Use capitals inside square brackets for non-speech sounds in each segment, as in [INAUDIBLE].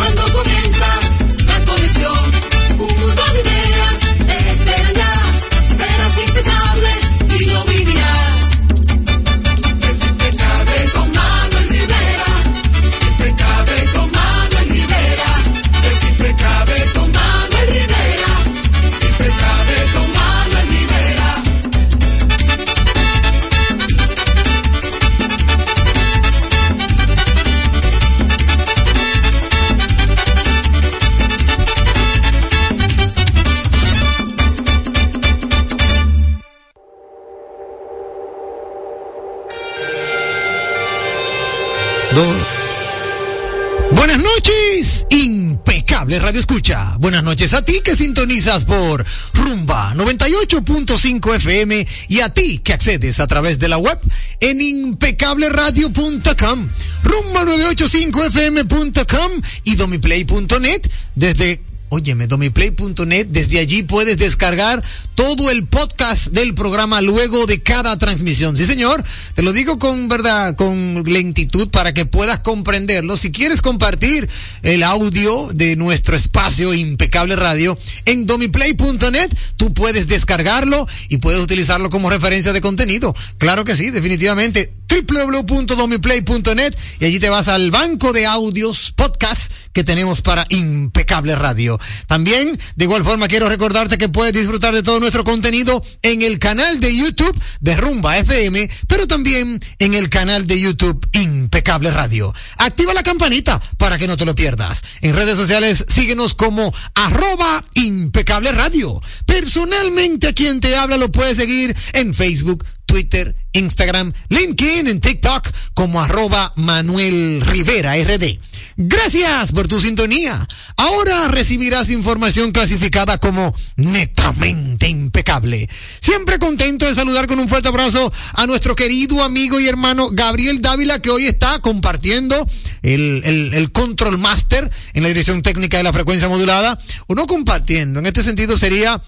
Cuando comienza Noches a ti que sintonizas por Rumba 98.5 FM y a ti que accedes a través de la web en impecableradio.com, rumba985fm.com y domiplay.net desde Óyeme, domiplay.net, desde allí puedes descargar todo el podcast del programa luego de cada transmisión. Sí, señor, te lo digo con verdad, con lentitud para que puedas comprenderlo. Si quieres compartir el audio de nuestro espacio Impecable Radio en domiplay.net, tú puedes descargarlo y puedes utilizarlo como referencia de contenido. Claro que sí, definitivamente www.domiplay.net y allí te vas al banco de audios podcast que tenemos para Impecable Radio. También, de igual forma, quiero recordarte que puedes disfrutar de todo nuestro contenido en el canal de YouTube de Rumba FM, pero también en el canal de YouTube Impecable Radio. Activa la campanita para que no te lo pierdas. En redes sociales, síguenos como arroba Impecable Radio. Personalmente, a quien te habla lo puedes seguir en Facebook, Twitter, Instagram, LinkedIn, en TikTok como arroba Manuel Rivera RD. Gracias por tu sintonía. Ahora recibirás información clasificada como netamente impecable. Siempre contento de saludar con un fuerte abrazo a nuestro querido amigo y hermano Gabriel Dávila que hoy está compartiendo el, el, control master en la dirección técnica de la frecuencia modulada. O no compartiendo, en este sentido sería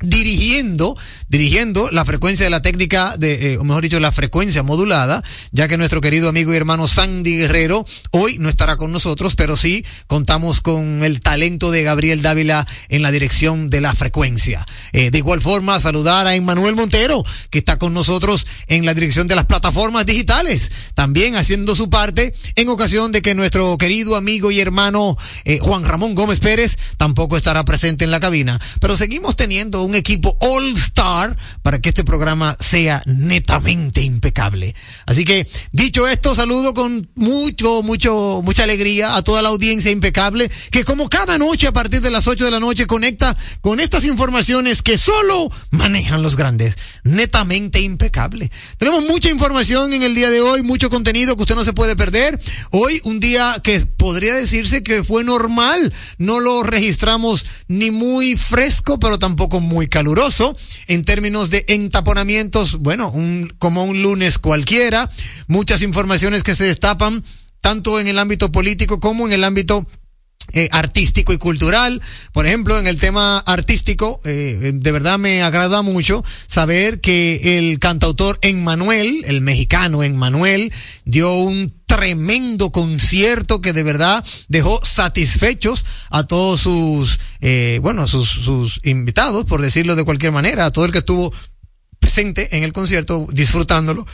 dirigiendo, dirigiendo la frecuencia de la técnica de, eh, o mejor dicho, la frecuencia modulada, ya que nuestro querido amigo y hermano Sandy Guerrero hoy no estará con nosotros, pero sí contamos con el talento de Gabriel Dávila en la dirección de la frecuencia. Eh, de igual forma, saludar a Emmanuel Montero, que está con nosotros en la dirección de las plataformas digitales, también haciendo su parte en ocasión de que nuestro querido amigo y hermano eh, Juan Ramón Gómez Pérez tampoco estará presente en la cabina, pero seguimos teniendo un equipo all star para que este programa sea netamente impecable. Así que, dicho esto, saludo con mucho, mucho, mucha alegría a toda la audiencia impecable que como cada noche a partir de las 8 de la noche conecta con estas informaciones que solo manejan los grandes. Netamente impecable. Tenemos mucha información en el día de hoy, mucho contenido que usted no se puede perder. Hoy un día que podría decirse que fue normal. No lo registramos ni muy fresco, pero tampoco muy caluroso. En términos de entaponamientos, bueno, un, como un lunes cualquiera. Muchas informaciones que se destapan, tanto en el ámbito político como en el ámbito eh, artístico y cultural. Por ejemplo, en el tema artístico, eh, de verdad me agrada mucho saber que el cantautor Emmanuel, el mexicano Emmanuel, dio un tremendo concierto que de verdad dejó satisfechos a todos sus, eh, bueno, sus, sus invitados, por decirlo de cualquier manera, a todo el que estuvo presente en el concierto, disfrutándolo.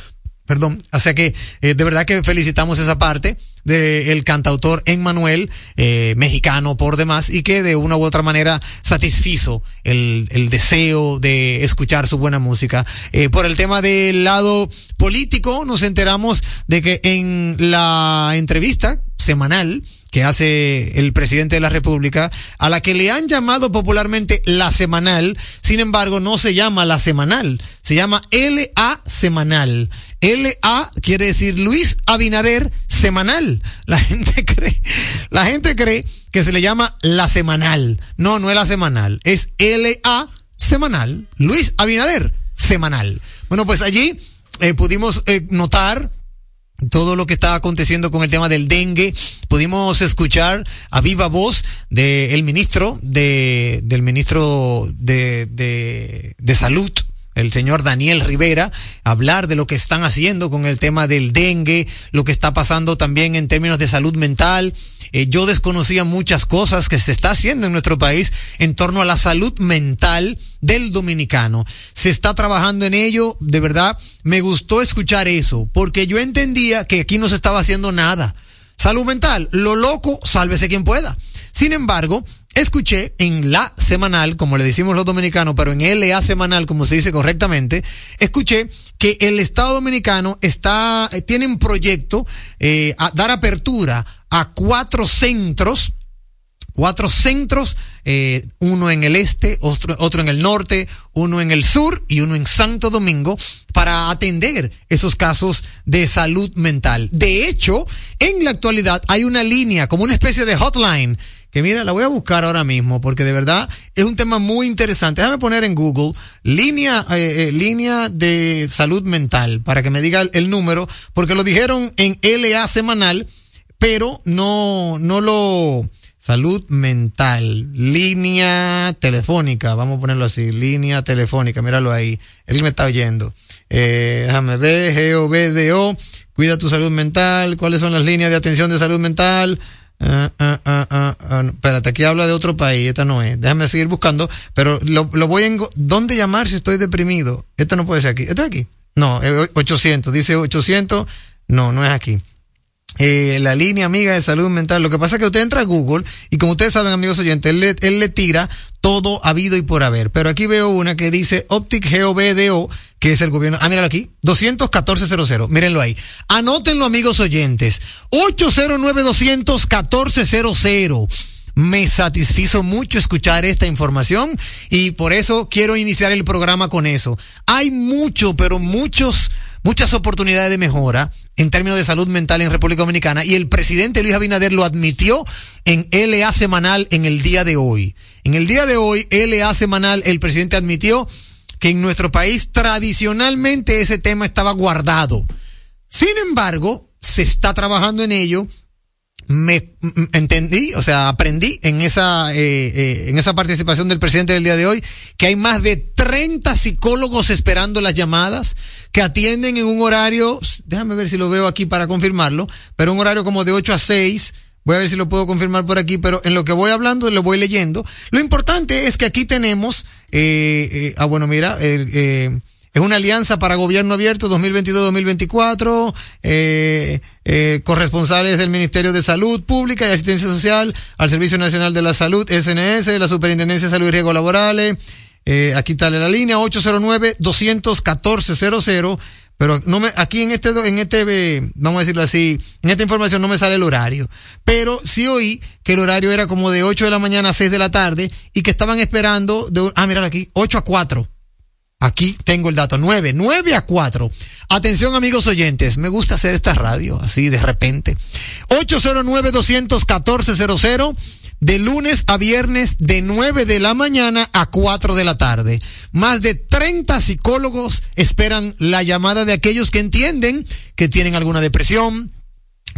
Perdón, o sea que eh, de verdad que felicitamos esa parte del cantautor Emmanuel, eh, mexicano por demás, y que de una u otra manera satisfizo el, el deseo de escuchar su buena música. Eh, por el tema del lado político, nos enteramos de que en la entrevista semanal que hace el presidente de la República, a la que le han llamado popularmente la semanal, sin embargo no se llama la semanal, se llama LA semanal. LA quiere decir Luis Abinader semanal. La gente [LAUGHS] cree, la gente cree que se le llama la semanal. No, no es la semanal, es LA semanal. Luis Abinader semanal. Bueno, pues allí eh, pudimos eh, notar todo lo que está aconteciendo con el tema del dengue. Pudimos escuchar a viva voz del ministro de, del ministro de, de, de salud, el señor Daniel Rivera, hablar de lo que están haciendo con el tema del dengue, lo que está pasando también en términos de salud mental. Eh, yo desconocía muchas cosas que se está haciendo en nuestro país en torno a la salud mental del dominicano. Se está trabajando en ello, de verdad, me gustó escuchar eso, porque yo entendía que aquí no se estaba haciendo nada. Salud mental, lo loco, sálvese quien pueda. Sin embargo, escuché en la semanal, como le decimos los dominicanos, pero en LA semanal, como se dice correctamente, escuché que el Estado Dominicano está, eh, tiene un proyecto, eh, a dar apertura a cuatro centros, cuatro centros, eh, uno en el este, otro, otro en el norte, uno en el sur y uno en Santo Domingo, para atender esos casos de salud mental. De hecho, en la actualidad hay una línea, como una especie de hotline, que mira, la voy a buscar ahora mismo porque de verdad es un tema muy interesante. Déjame poner en Google línea, eh, eh, línea de salud mental para que me diga el, el, número, porque lo dijeron en LA semanal, pero no, no lo, salud mental, línea telefónica, vamos a ponerlo así, línea telefónica, míralo ahí, él me está oyendo. Eh, déjame ver, G-O-B-D-O, cuida tu salud mental, cuáles son las líneas de atención de salud mental, Ah, ah, ah, ah, espérate, aquí habla de otro país, esta no es. Déjame seguir buscando, pero lo, lo voy en... ¿Dónde llamar si estoy deprimido? Esta no puede ser aquí. ¿Esta es aquí? No, 800. Dice 800. No, no es aquí. Eh, la línea amiga de salud mental. Lo que pasa es que usted entra a Google y como ustedes saben, amigos oyentes, él le, él le tira todo habido y por haber. Pero aquí veo una que dice Optic GOBDO, que es el gobierno. Ah, míralo aquí. 21400. Mírenlo ahí. Anótenlo, amigos oyentes. 809-214-00. Me satisfizo mucho escuchar esta información y por eso quiero iniciar el programa con eso. Hay mucho, pero muchos, muchas oportunidades de mejora en términos de salud mental en República Dominicana y el presidente Luis Abinader lo admitió en LA semanal en el día de hoy. En el día de hoy, LA semanal, el presidente admitió que en nuestro país tradicionalmente ese tema estaba guardado. Sin embargo, se está trabajando en ello. Me entendí, o sea, aprendí en esa, eh, eh, en esa participación del presidente del día de hoy que hay más de 30 psicólogos esperando las llamadas que atienden en un horario, déjame ver si lo veo aquí para confirmarlo, pero un horario como de 8 a 6 Voy a ver si lo puedo confirmar por aquí, pero en lo que voy hablando lo voy leyendo. Lo importante es que aquí tenemos, eh, eh, ah bueno, mira, eh, es una alianza para gobierno abierto 2022-2024, eh, eh, corresponsales del Ministerio de Salud Pública y Asistencia Social al Servicio Nacional de la Salud, SNS, la Superintendencia de Salud y Riesgos Laborales. Eh, aquí está la línea 809-214-00 pero no me, aquí en este, en este, vamos a decirlo así, en esta información no me sale el horario. Pero sí oí que el horario era como de 8 de la mañana a 6 de la tarde y que estaban esperando de, ah, mira aquí, 8 a 4. Aquí tengo el dato, 9, 9 a 4. Atención amigos oyentes, me gusta hacer esta radio así de repente. 809-214-00 de lunes a viernes de 9 de la mañana a 4 de la tarde. Más de 30 psicólogos esperan la llamada de aquellos que entienden que tienen alguna depresión,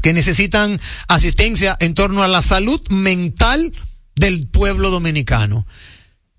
que necesitan asistencia en torno a la salud mental del pueblo dominicano.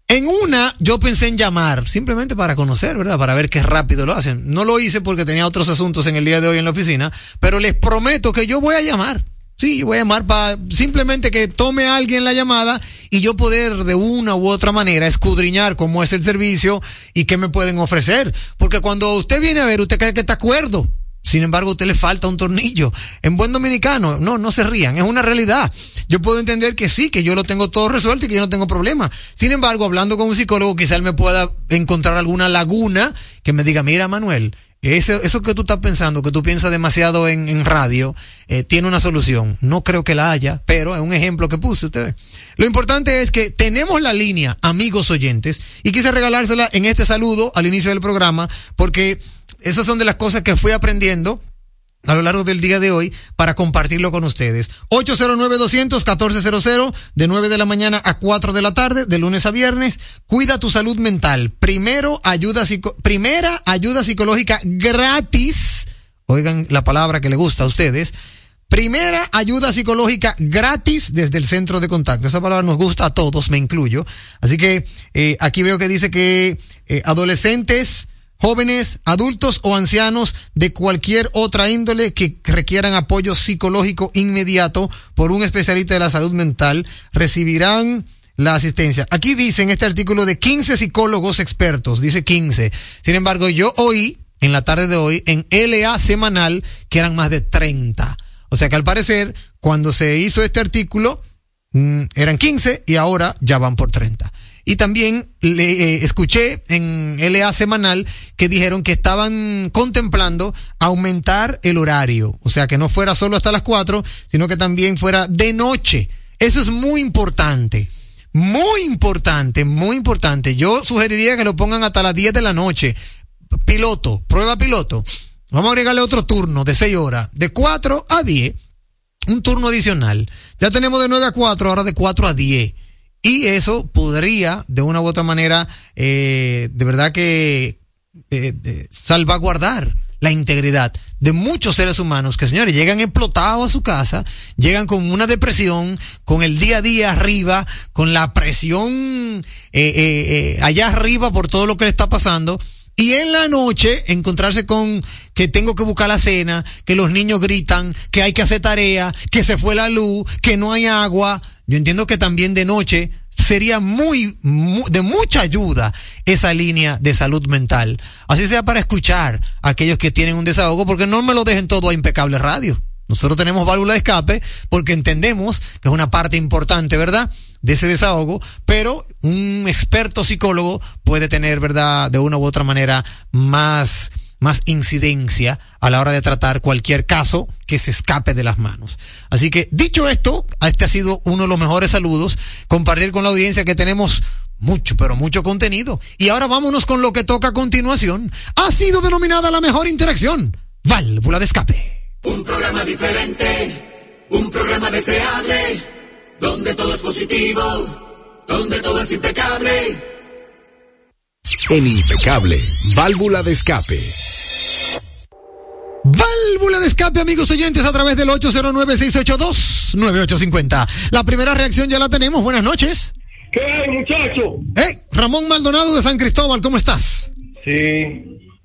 En una, yo pensé en llamar, simplemente para conocer, ¿verdad? Para ver qué rápido lo hacen. No lo hice porque tenía otros asuntos en el día de hoy en la oficina, pero les prometo que yo voy a llamar. Sí, voy a llamar para simplemente que tome a alguien la llamada y yo poder de una u otra manera escudriñar cómo es el servicio y qué me pueden ofrecer. Porque cuando usted viene a ver, usted cree que está acuerdo. Sin embargo, a usted le falta un tornillo. En buen dominicano, no, no se rían, es una realidad. Yo puedo entender que sí, que yo lo tengo todo resuelto y que yo no tengo problema. Sin embargo, hablando con un psicólogo, quizá me pueda encontrar alguna laguna que me diga, mira, Manuel, eso, eso que tú estás pensando, que tú piensas demasiado en, en radio, eh, tiene una solución. No creo que la haya, pero es un ejemplo que puse ustedes. Lo importante es que tenemos la línea, amigos oyentes, y quise regalársela en este saludo al inicio del programa, porque esas son de las cosas que fui aprendiendo a lo largo del día de hoy para compartirlo con ustedes. 809-200-1400 de 9 de la mañana a 4 de la tarde, de lunes a viernes. Cuida tu salud mental. Primero, ayuda primera ayuda psicológica gratis. Oigan la palabra que le gusta a ustedes. Primera ayuda psicológica gratis desde el centro de contacto. Esa palabra nos gusta a todos, me incluyo. Así que eh, aquí veo que dice que eh, adolescentes jóvenes, adultos o ancianos de cualquier otra índole que requieran apoyo psicológico inmediato por un especialista de la salud mental recibirán la asistencia. Aquí dice en este artículo de 15 psicólogos expertos, dice 15. Sin embargo, yo oí en la tarde de hoy en LA semanal que eran más de 30. O sea que al parecer, cuando se hizo este artículo, mm, eran 15 y ahora ya van por 30. Y también le eh, escuché en LA semanal que dijeron que estaban contemplando aumentar el horario, o sea que no fuera solo hasta las 4, sino que también fuera de noche. Eso es muy importante. Muy importante, muy importante. Yo sugeriría que lo pongan hasta las 10 de la noche. Piloto, prueba piloto. Vamos a agregarle otro turno de 6 horas, de 4 a 10. Un turno adicional. Ya tenemos de 9 a 4, ahora de 4 a 10. Y eso podría, de una u otra manera, eh, de verdad que eh, eh, salvaguardar la integridad de muchos seres humanos que, señores, llegan explotados a su casa, llegan con una depresión, con el día a día arriba, con la presión eh, eh, eh, allá arriba por todo lo que le está pasando. Y en la noche encontrarse con que tengo que buscar la cena, que los niños gritan, que hay que hacer tarea, que se fue la luz, que no hay agua. Yo entiendo que también de noche sería muy, mu- de mucha ayuda esa línea de salud mental. Así sea para escuchar a aquellos que tienen un desahogo, porque no me lo dejen todo a impecable radio. Nosotros tenemos válvula de escape porque entendemos que es una parte importante, ¿verdad? De ese desahogo, pero un experto psicólogo puede tener, ¿verdad? De una u otra manera más, más incidencia a la hora de tratar cualquier caso que se escape de las manos. Así que, dicho esto, este ha sido uno de los mejores saludos, compartir con la audiencia que tenemos mucho, pero mucho contenido. Y ahora vámonos con lo que toca a continuación. Ha sido denominada la mejor interacción, válvula de escape. Un programa diferente, un programa deseable, donde todo es positivo, donde todo es impecable. En Impecable, válvula de escape. Válvula de escape, amigos oyentes, a través del 809-682-9850. La primera reacción ya la tenemos. Buenas noches. ¿Qué hay, muchacho? Hey, Ramón Maldonado de San Cristóbal, ¿cómo estás? Sí,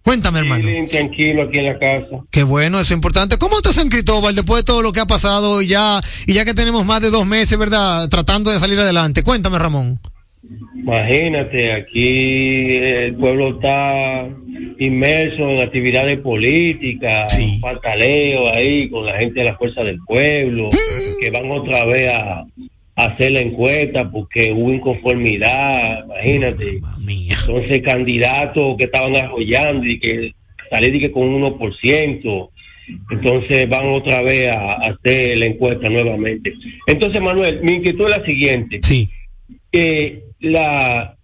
Cuéntame, hermano. bien, tranquilo aquí en la casa. Qué bueno, eso es importante. ¿Cómo está San Cristóbal después de todo lo que ha pasado y ya, y ya que tenemos más de dos meses, verdad, tratando de salir adelante? Cuéntame, Ramón. Imagínate, aquí el pueblo está inmerso en actividades políticas, Sí. pataleo ahí con la gente de la Fuerza del Pueblo, que van otra vez a hacer la encuesta porque hubo inconformidad, imagínate. Entonces, candidatos que estaban arrollando y que salí de que con un 1%, entonces van otra vez a, a hacer la encuesta nuevamente. Entonces, Manuel, mi inquietud es la siguiente. Sí. Eh, la,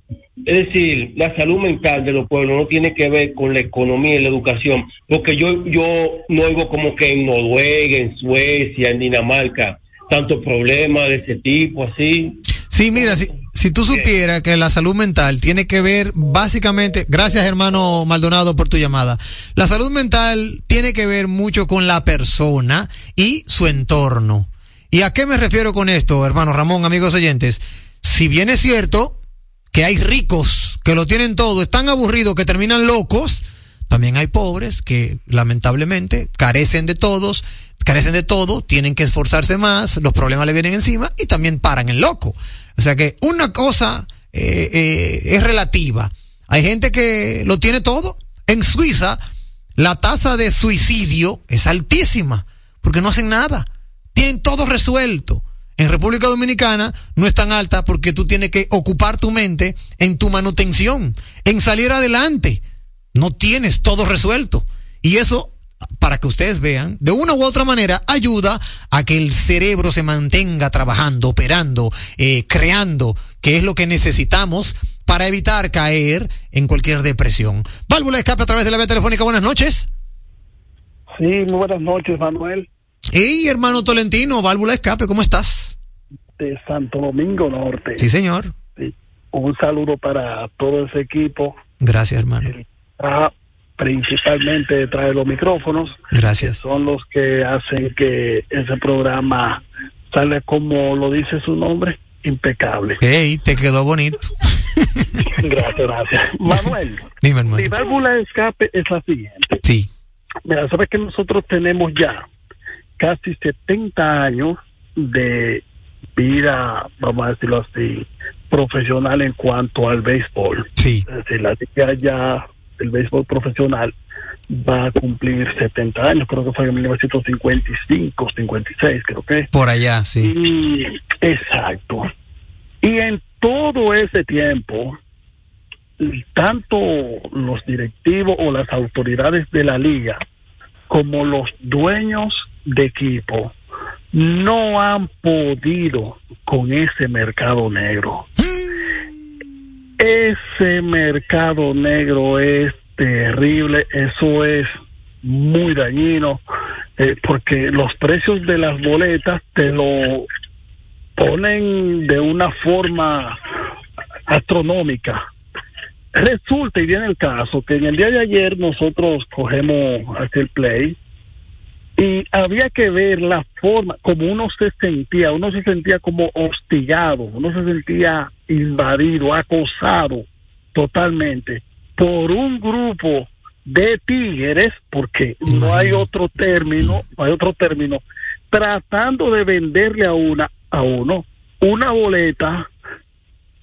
es decir, la salud mental de los pueblos no tiene que ver con la economía y la educación, porque yo, yo no oigo como que en Noruega, en Suecia, en Dinamarca, tantos problemas de ese tipo, así. Sí, mira, si, si tú supieras que la salud mental tiene que ver básicamente, gracias hermano Maldonado por tu llamada, la salud mental tiene que ver mucho con la persona y su entorno. ¿Y a qué me refiero con esto, hermano Ramón, amigos oyentes? Si bien es cierto que hay ricos que lo tienen todo, están aburridos que terminan locos, también hay pobres que lamentablemente carecen de todos, carecen de todo, tienen que esforzarse más, los problemas le vienen encima y también paran en loco. O sea que una cosa eh, eh, es relativa. Hay gente que lo tiene todo. En Suiza, la tasa de suicidio es altísima porque no hacen nada. Tienen todo resuelto. En República Dominicana no es tan alta porque tú tienes que ocupar tu mente en tu manutención, en salir adelante. No tienes todo resuelto. Y eso, para que ustedes vean, de una u otra manera ayuda a que el cerebro se mantenga trabajando, operando, eh, creando, que es lo que necesitamos para evitar caer en cualquier depresión. Válvula de escape a través de la vía telefónica. Buenas noches. Sí, muy buenas noches, Manuel, Hey, hermano Tolentino, válvula de escape, ¿cómo estás? de Santo Domingo Norte. Sí, señor. Sí. Un saludo para todo ese equipo, Gracias, hermano. ah, principalmente detrás de los micrófonos, Gracias. son los que hacen que ese programa salga como lo dice su nombre, impecable. Hey, te quedó bonito. [LAUGHS] Gracias, gracias. Manuel, Dime, hermano. mi válvula de escape es la siguiente. Sí. Mira, sabes que nosotros tenemos ya casi 70 años de vida, vamos a decirlo así, profesional en cuanto al béisbol. Sí. Es decir, la ya del béisbol profesional va a cumplir 70 años, creo que fue en 1955, 56, creo que. Por allá, sí. Y, exacto. Y en todo ese tiempo, tanto los directivos o las autoridades de la liga como los dueños de equipo no han podido con ese mercado negro. Ese mercado negro es terrible, eso es muy dañino, eh, porque los precios de las boletas te lo ponen de una forma astronómica. Resulta y viene el caso que en el día de ayer nosotros cogemos aquel play y había que ver la forma como uno se sentía, uno se sentía como hostigado, uno se sentía invadido, acosado totalmente por un grupo de tigres, porque no hay otro término, no hay otro término, tratando de venderle a una a uno una boleta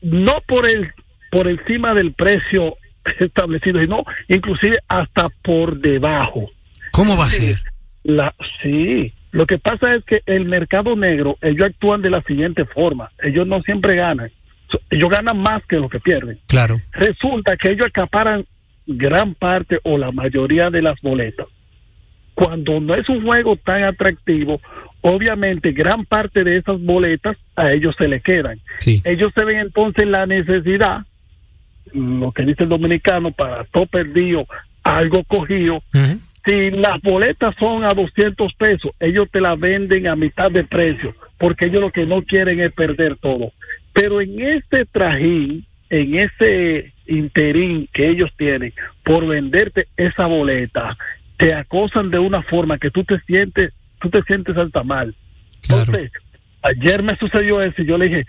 no por el por encima del precio establecido, sino inclusive hasta por debajo. ¿Cómo va a ser? La, sí, lo que pasa es que el mercado negro, ellos actúan de la siguiente forma, ellos no siempre ganan, ellos ganan más que lo que pierden. Claro. Resulta que ellos acaparan gran parte o la mayoría de las boletas. Cuando no es un juego tan atractivo, obviamente gran parte de esas boletas a ellos se le quedan. Sí. Ellos se ven entonces la necesidad, lo que dice el dominicano, para todo perdido, algo cogido, si las boletas son a 200 pesos, ellos te las venden a mitad de precio, porque ellos lo que no quieren es perder todo. Pero en este trajín, en ese interín que ellos tienen por venderte esa boleta, te acosan de una forma que tú te sientes, tú te sientes hasta mal. Claro. Entonces, ayer me sucedió eso y yo le dije,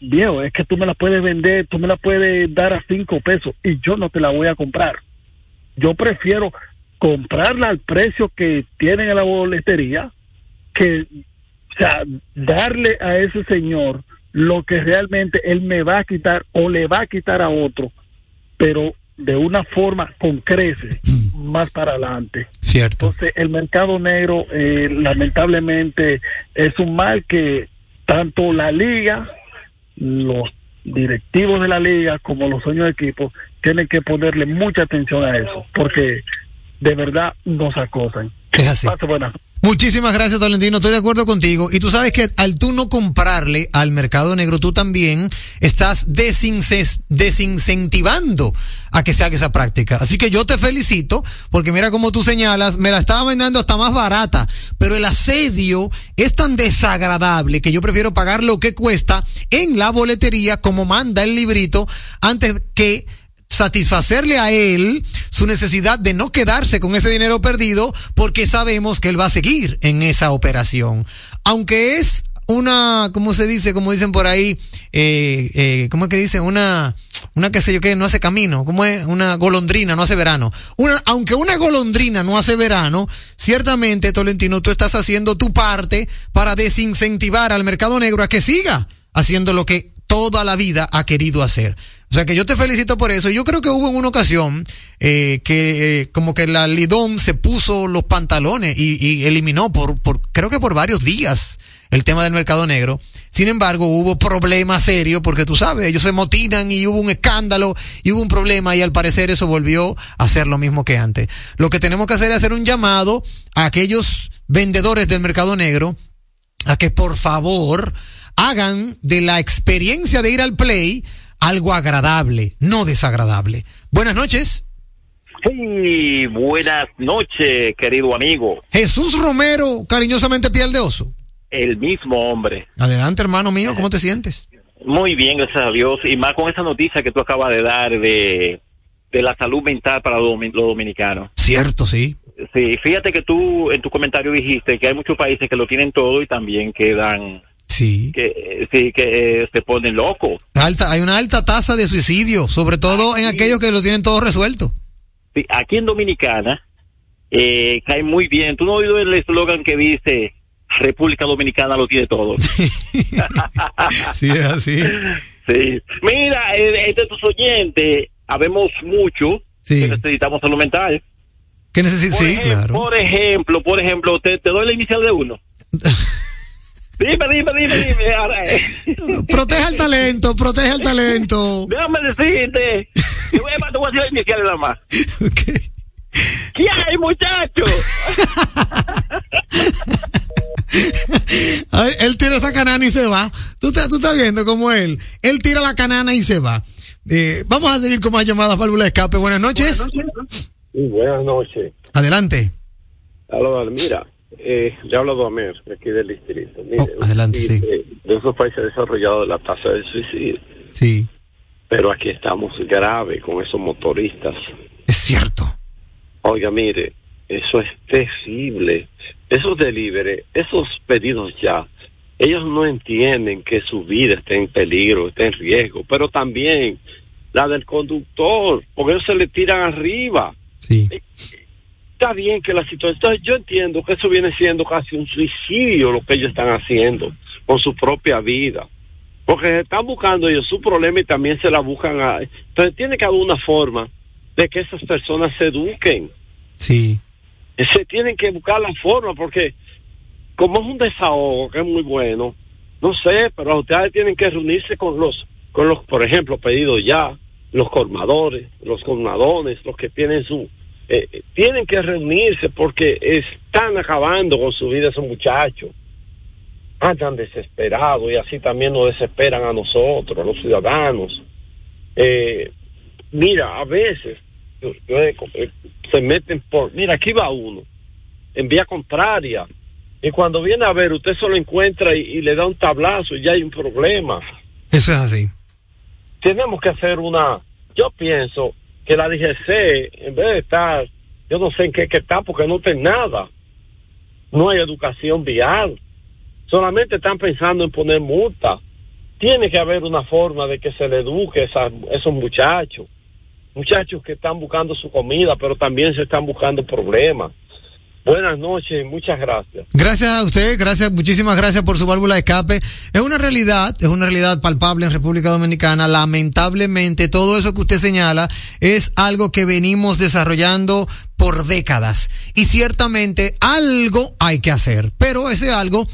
viejo, es que tú me la puedes vender, tú me la puedes dar a cinco pesos y yo no te la voy a comprar. Yo prefiero comprarla al precio que tienen en la boletería que, o sea, darle a ese señor lo que realmente él me va a quitar o le va a quitar a otro, pero de una forma con creces más para adelante. Cierto. Entonces, el mercado negro, eh, lamentablemente, es un mal que tanto la liga, los directivos de la liga, como los dueños de equipo, tienen que ponerle mucha atención a eso, porque de verdad nos acosan. Es así. Muchísimas gracias, Tolentino. Estoy de acuerdo contigo. Y tú sabes que al tú no comprarle al mercado negro, tú también estás desincentivando a que se haga esa práctica. Así que yo te felicito, porque mira como tú señalas, me la estaba vendiendo hasta más barata, pero el asedio es tan desagradable que yo prefiero pagar lo que cuesta en la boletería, como manda el librito, antes que satisfacerle a él su necesidad de no quedarse con ese dinero perdido porque sabemos que él va a seguir en esa operación. Aunque es una, ¿cómo se dice? Como dicen por ahí, eh, eh, ¿cómo es que dicen? Una, una que sé yo que no hace camino, ¿cómo es? Una golondrina no hace verano. Una, aunque una golondrina no hace verano, ciertamente, Tolentino, tú estás haciendo tu parte para desincentivar al mercado negro a que siga haciendo lo que toda la vida ha querido hacer. O sea que yo te felicito por eso. Yo creo que hubo en una ocasión eh, que eh, como que la Lidón se puso los pantalones y, y eliminó por, por, creo que por varios días el tema del mercado negro. Sin embargo, hubo problemas serios porque tú sabes, ellos se motinan y hubo un escándalo y hubo un problema y al parecer eso volvió a ser lo mismo que antes. Lo que tenemos que hacer es hacer un llamado a aquellos vendedores del mercado negro a que por favor hagan de la experiencia de ir al play algo agradable, no desagradable. Buenas noches. Sí, buenas noches, querido amigo. Jesús Romero, cariñosamente piel de oso. El mismo hombre. Adelante, hermano mío, ¿cómo te sientes? Muy bien, gracias a Dios. Y más con esa noticia que tú acabas de dar de, de la salud mental para los, los dominicanos. Cierto, sí. Sí, fíjate que tú en tu comentario dijiste que hay muchos países que lo tienen todo y también quedan Sí. que eh, sí que eh, se ponen locos. Alta, hay una alta tasa de suicidio, sobre todo en aquellos que lo tienen todo resuelto. Sí, aquí en Dominicana eh, cae muy bien. ¿Tú no has oído el eslogan que dice República Dominicana lo tiene todo? [LAUGHS] Sí, es así. Sí. Mira, eh, entre tus oyentes, habemos mucho Sí. que necesitamos salud mental. ¿Qué necesito? Por Sí, claro. Por ejemplo, por ejemplo, te, te doy la inicial de uno. [LAUGHS] Dime, dime, dime, dime. [LAUGHS] Ahora, Protege el talento, protege el talento. déjame decirte. Te voy, a, te voy a decir la inicial nada más. Ok. ¿Qué hay, muchacho? [LAUGHS] Ay, él tira esa canana y se va. Tú, te- tú estás viendo como él. Él tira la canana y se va. Eh, vamos a seguir con más llamadas, válvula de escape. Buenas noches. Sí, buenas noches. Adelante. Aló, mira, eh, le hablo a de aquí del distrito. Mire, Oh, adelante, sí. De, de esos países desarrollados la tasa del suicidio, Sí, pero aquí estamos grave con esos motoristas. es cierto. Oiga, mire, eso es terrible. Esos delivery, esos pedidos ya, ellos no entienden que su vida está en peligro, está en riesgo, pero también la del conductor, porque ellos se le tiran arriba. Sí. Está bien que la situación. Entonces, yo entiendo que eso viene siendo casi un suicidio lo que ellos están haciendo con su propia vida. Porque se están buscando ellos su problema y también se la buscan a. Entonces, tiene que haber una forma de que esas personas se eduquen. Sí. Se tienen que buscar la forma porque, como es un desahogo que es muy bueno, no sé, pero ustedes tienen que reunirse con los, con los, por ejemplo, pedidos ya, los colmadores, los colmadones, los que tienen su, eh, tienen que reunirse porque están acabando con su vida esos muchachos. Andan desesperados y así también nos desesperan a nosotros, a los ciudadanos. Eh, mira, a veces eh, se meten por, mira, aquí va uno, en vía contraria, y cuando viene a ver, usted solo encuentra y, y le da un tablazo y ya hay un problema Eso es así. tenemos que hacer una, yo pienso que la DGC, en vez de estar, yo no sé en qué está, porque no tiene nada, no hay educación vial, solamente están pensando en poner multa. Tiene que haber una forma de que se le eduque a esos muchachos, muchachos que están buscando su comida, pero también se están buscando problemas. Buenas noches muchas gracias. Gracias a usted, gracias, muchísimas gracias por su válvula de escape. Es una realidad, es una realidad palpable en República Dominicana. Lamentablemente, todo eso que usted señala es algo que venimos desarrollando por décadas. Y ciertamente algo hay que hacer, pero ese algo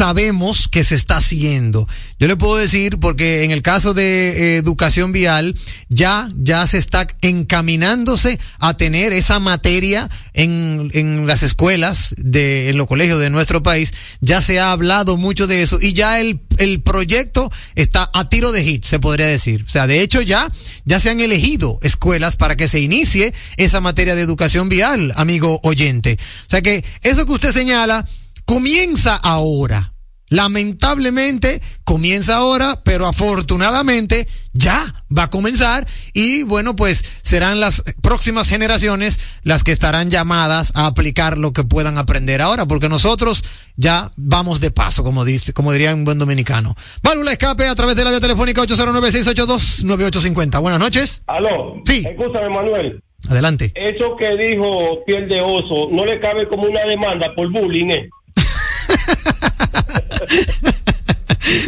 sabemos que se está haciendo. Yo le puedo decir, porque en el caso de eh, educación vial, ya, ya se está encaminándose a tener esa materia en, en las escuelas, de, en los colegios de nuestro país. Ya se ha hablado mucho de eso y ya el, el proyecto está a tiro de hit, se podría decir. O sea, de hecho ya, ya se han elegido escuelas para que se inicie esa materia de educación vial, amigo oyente. O sea que eso que usted señala comienza ahora. Lamentablemente comienza ahora, pero afortunadamente ya va a comenzar y bueno, pues serán las próximas generaciones las que estarán llamadas a aplicar lo que puedan aprender ahora, porque nosotros ya vamos de paso, como dice, como diría un buen dominicano. Válvula escape a través de la vía telefónica 809-682-9850. Buenas noches. Aló. Sí. Escúchame, Manuel. Adelante. Eso que dijo Piel de Oso no le cabe como una demanda por bullying, ¿eh?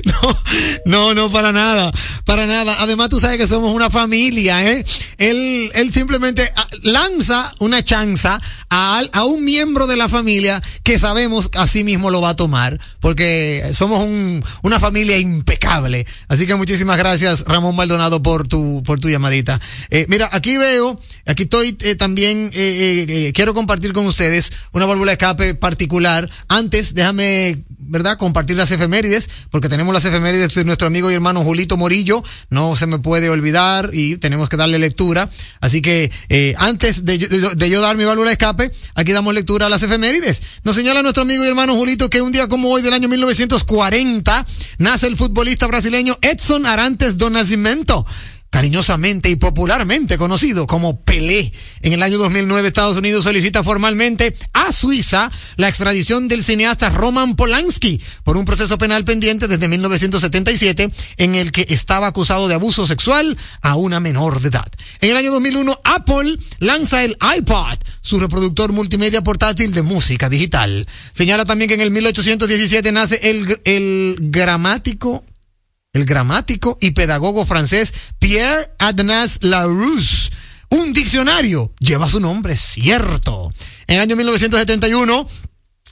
No, [LAUGHS] no, no, para nada, para nada. Además, tú sabes que somos una familia, ¿eh? Él, él simplemente ah, lanza una chanza a, a un miembro de la familia que sabemos que así mismo lo va a tomar, porque somos un, una familia impecable. Así que muchísimas gracias, Ramón Maldonado, por tu, por tu llamadita. Eh, mira, aquí veo, aquí estoy eh, también, eh, quiero compartir con ustedes una válvula de escape particular. Antes, déjame, ¿verdad? Compartir las efemérides, porque tenemos las efemérides de nuestro amigo y hermano Julito Morillo, no se me puede olvidar y tenemos que darle lectura. Así que eh, antes de, yo- dar mi válvula de escape, aquí damos lectura a las efemérides. Nos señala nuestro amigo y hermano Julito que un día como hoy del año 1940 nace el futbolista brasileño Edson Arantes do Nascimento cariñosamente y popularmente conocido como Pelé. En el año 2009 Estados Unidos solicita formalmente a Suiza la extradición del cineasta Roman Polanski por un proceso penal pendiente desde 1977 en el que estaba acusado de abuso sexual a una menor de edad. En el año 2001 Apple lanza el iPod, su reproductor multimedia portátil de música digital. Señala también que en el 1817 nace el, el gramático el gramático y pedagogo francés Pierre Adnas Larousse. Un diccionario lleva su nombre, cierto. En el año 1971,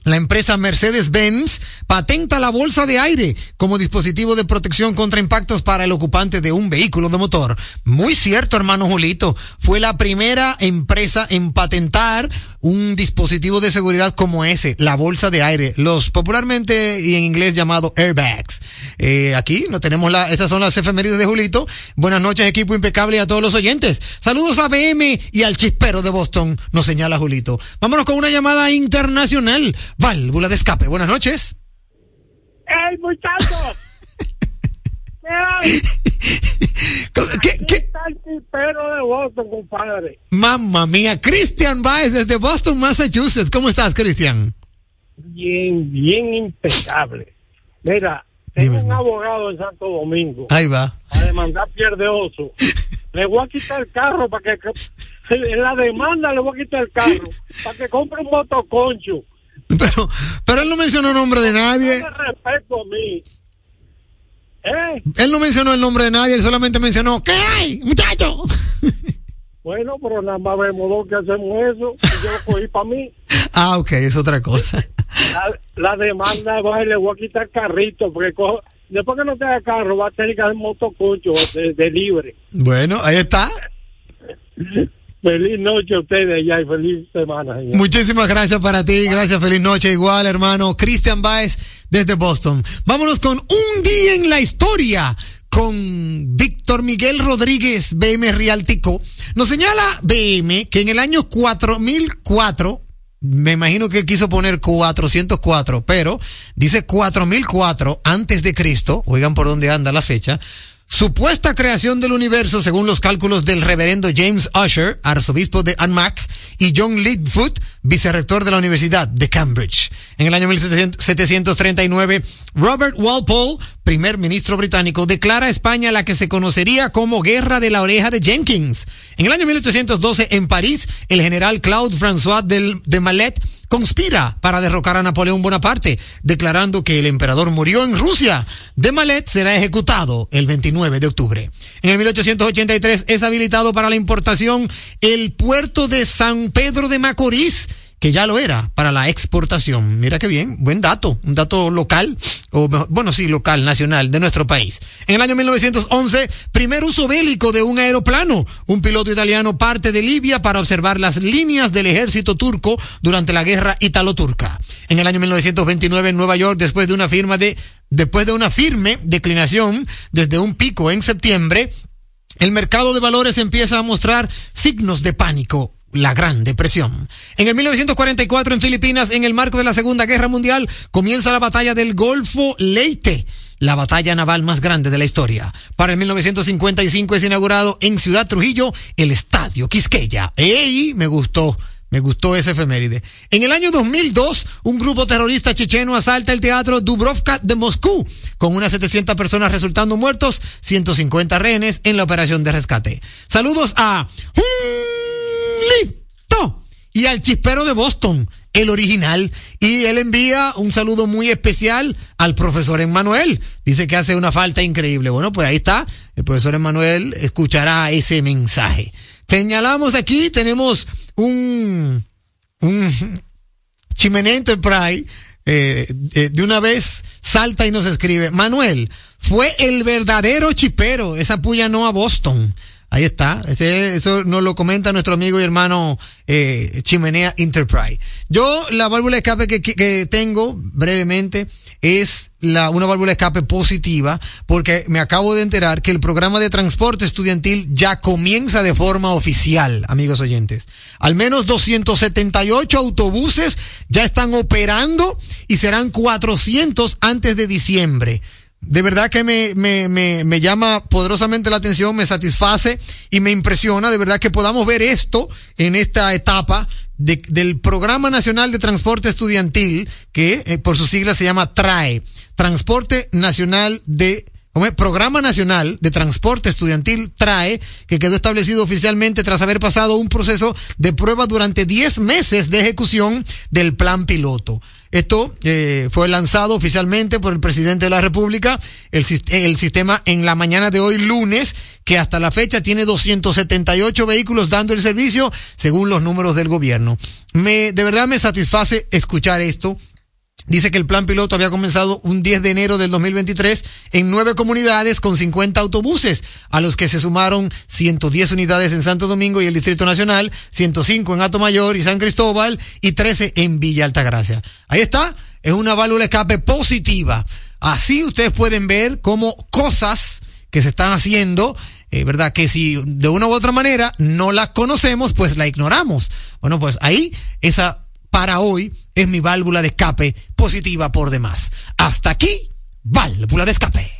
la empresa Mercedes-Benz patenta la bolsa de aire como dispositivo de protección contra impactos para el ocupante de un vehículo de motor. Muy cierto, hermano Julito. Fue la primera empresa en patentar un dispositivo de seguridad como ese, la bolsa de aire, los popularmente y en inglés llamado airbags. Eh, aquí no tenemos la, estas son las efemérides de Julito. Buenas noches, equipo impecable y a todos los oyentes. Saludos a BM y al chispero de Boston, nos señala Julito. Vámonos con una llamada internacional. Válvula de escape. Buenas noches. ¡Ey, muchachos! [LAUGHS] ¿Qué, qué? está el tipero de Boston, compadre. Mamma mía, Christian Baez desde Boston, Massachusetts. ¿Cómo estás, Christian? Bien, bien impecable. Mira, tengo Dime, un abogado en Santo Domingo Ahí va. a demandar pierde oso. Le voy a quitar el carro para que, en la demanda le voy a quitar el carro para que compre un motoconcho. Pero, pero él no mencionó nombre de nadie. Respeto a mí. ¿Eh? Él no mencionó el nombre de nadie, él solamente mencionó, ¿qué hay, muchacho? [LAUGHS] Bueno, pero nada más vemos dos que hacemos eso y yo lo cogí para mí. [LAUGHS] ah, ok, es otra cosa. La, la demanda va y le voy a quitar carrito porque cojo- después que no tenga carro va a tener que hacer motoconcho de, de libre. Bueno, ahí está. [LAUGHS] Feliz noche a ustedes allá y feliz semana. Muchísimas gracias para ti, gracias, feliz noche, igual, hermano. Christian Baez desde Boston. Vámonos con un día en la historia con Víctor Miguel Rodríguez, BM Rialtico. Nos señala BM que en el año 4004, me imagino que él quiso poner 404, pero dice 4004 antes de Cristo, oigan por dónde anda la fecha, supuesta creación del universo según los cálculos del reverendo James Usher, arzobispo de Anmac, y John Lidfoot, vicerrector de la Universidad de Cambridge. En el año 1739, Robert Walpole, primer ministro británico, declara a España la que se conocería como Guerra de la Oreja de Jenkins. En el año 1812, en París, el general Claude François de Malet conspira para derrocar a Napoleón Bonaparte, declarando que el emperador murió en Rusia. De Malet será ejecutado el 29 de octubre. En el 1883 es habilitado para la importación el puerto de San Pedro de Macorís, que ya lo era para la exportación. Mira qué bien, buen dato, un dato local, o mejor- bueno, sí, local, nacional, de nuestro país. En el año 1911, primer uso bélico de un aeroplano. Un piloto italiano parte de Libia para observar las líneas del ejército turco durante la guerra italo-turca. En el año 1929, en Nueva York, después de una firma de, después de una firme declinación desde un pico en septiembre, el mercado de valores empieza a mostrar signos de pánico. La Gran Depresión. En el 1944 en Filipinas, en el marco de la Segunda Guerra Mundial, comienza la batalla del Golfo Leyte, la batalla naval más grande de la historia. Para el 1955 es inaugurado en Ciudad Trujillo el Estadio Quisqueya. ¡Ey! Me gustó. Me gustó ese efeméride. En el año 2002, un grupo terrorista checheno asalta el teatro Dubrovka de Moscú, con unas 700 personas resultando muertos, 150 rehenes en la operación de rescate. Saludos a Lipto y al chispero de Boston, el original. Y él envía un saludo muy especial al profesor Emmanuel. Dice que hace una falta increíble. Bueno, pues ahí está. El profesor Emmanuel escuchará ese mensaje. Señalamos aquí, tenemos un, un Chimenea Enterprise, eh, eh, de una vez salta y nos escribe, Manuel, fue el verdadero chipero, esa puya no a Boston. Ahí está, eso nos lo comenta nuestro amigo y hermano eh, Chimenea Enterprise. Yo la válvula de escape que, que- que tengo brevemente es la, una válvula de escape positiva porque me acabo de enterar que el programa de transporte estudiantil ya comienza de forma oficial, amigos oyentes. Al menos 278 autobuses ya están operando y serán 400 antes de diciembre. De verdad que me, me, me, me llama poderosamente la atención, me satisface y me impresiona de verdad que podamos ver esto en esta etapa de- del Programa Nacional de Transporte Estudiantil, que eh, por sus siglas se llama TRAE, Transporte Nacional de. Programa Nacional de Transporte Estudiantil TRAE, que quedó establecido oficialmente tras haber pasado un proceso de prueba durante 10 meses de ejecución del plan piloto. Esto eh, fue lanzado oficialmente por el presidente de la República, el, el sistema en la mañana de hoy lunes, que hasta la fecha tiene 278 vehículos dando el servicio según los números del gobierno. Me, de verdad me satisface escuchar esto. Dice que el plan piloto había comenzado un 10 de enero del 2023 en nueve comunidades con 50 autobuses, a los que se sumaron 110 unidades en Santo Domingo y el Distrito Nacional, 105 en Mayor y San Cristóbal y 13 en Villa Altagracia. Ahí está, es una válvula escape positiva. Así ustedes pueden ver cómo cosas que se están haciendo, eh, ¿verdad? Que si de una u otra manera no las conocemos, pues la ignoramos. Bueno, pues ahí esa para hoy es mi válvula de escape positiva por demás. Hasta aquí, válvula de escape.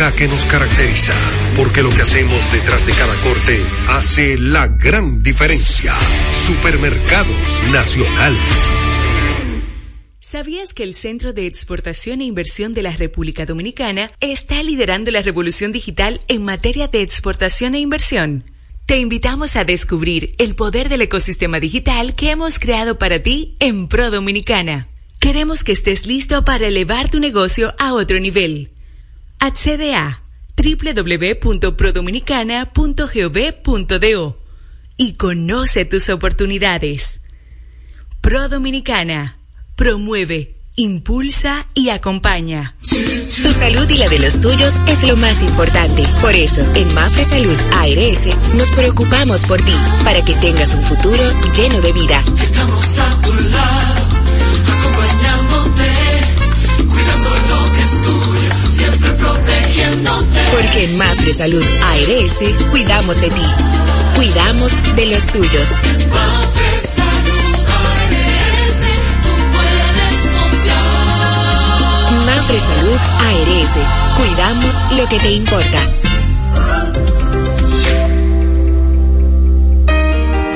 que nos caracteriza, porque lo que hacemos detrás de cada corte hace la gran diferencia. Supermercados Nacional. ¿Sabías que el Centro de Exportación e Inversión de la República Dominicana está liderando la revolución digital en materia de exportación e inversión? Te invitamos a descubrir el poder del ecosistema digital que hemos creado para ti en Pro Dominicana. Queremos que estés listo para elevar tu negocio a otro nivel. Accede a www.prodominicana.gov.do y conoce tus oportunidades. Pro Dominicana promueve, impulsa y acompaña. Tu salud y la de los tuyos es lo más importante. Por eso, en Mafre Salud ARS nos preocupamos por ti, para que tengas un futuro lleno de vida. Estamos a tu lado, siempre protegiéndote. Porque en Mafre Salud ARS cuidamos de ti. cuidamos de los tuyos. Mafre Salud ARS, tú puedes confiar. Mafre Salud ARS, cuidamos lo que te importa.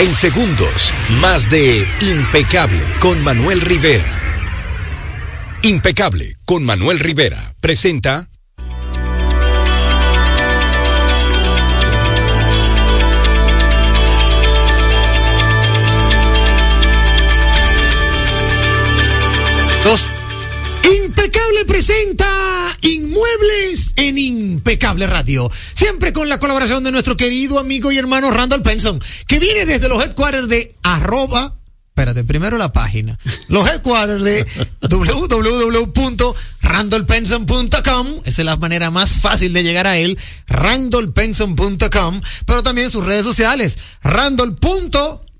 En segundos, más de Impecable con Manuel Rivera. Impecable con Manuel Rivera presenta Dos. Impecable presenta Impecable Radio. Siempre con la colaboración de nuestro querido amigo y hermano Randall Penson, que viene desde los headquarters de arroba. Espérate, primero la página. Los headquarters de www.randallpenson.com. Esa es la manera más fácil de llegar a él. randallpenson.com. Pero también sus redes sociales. Randall.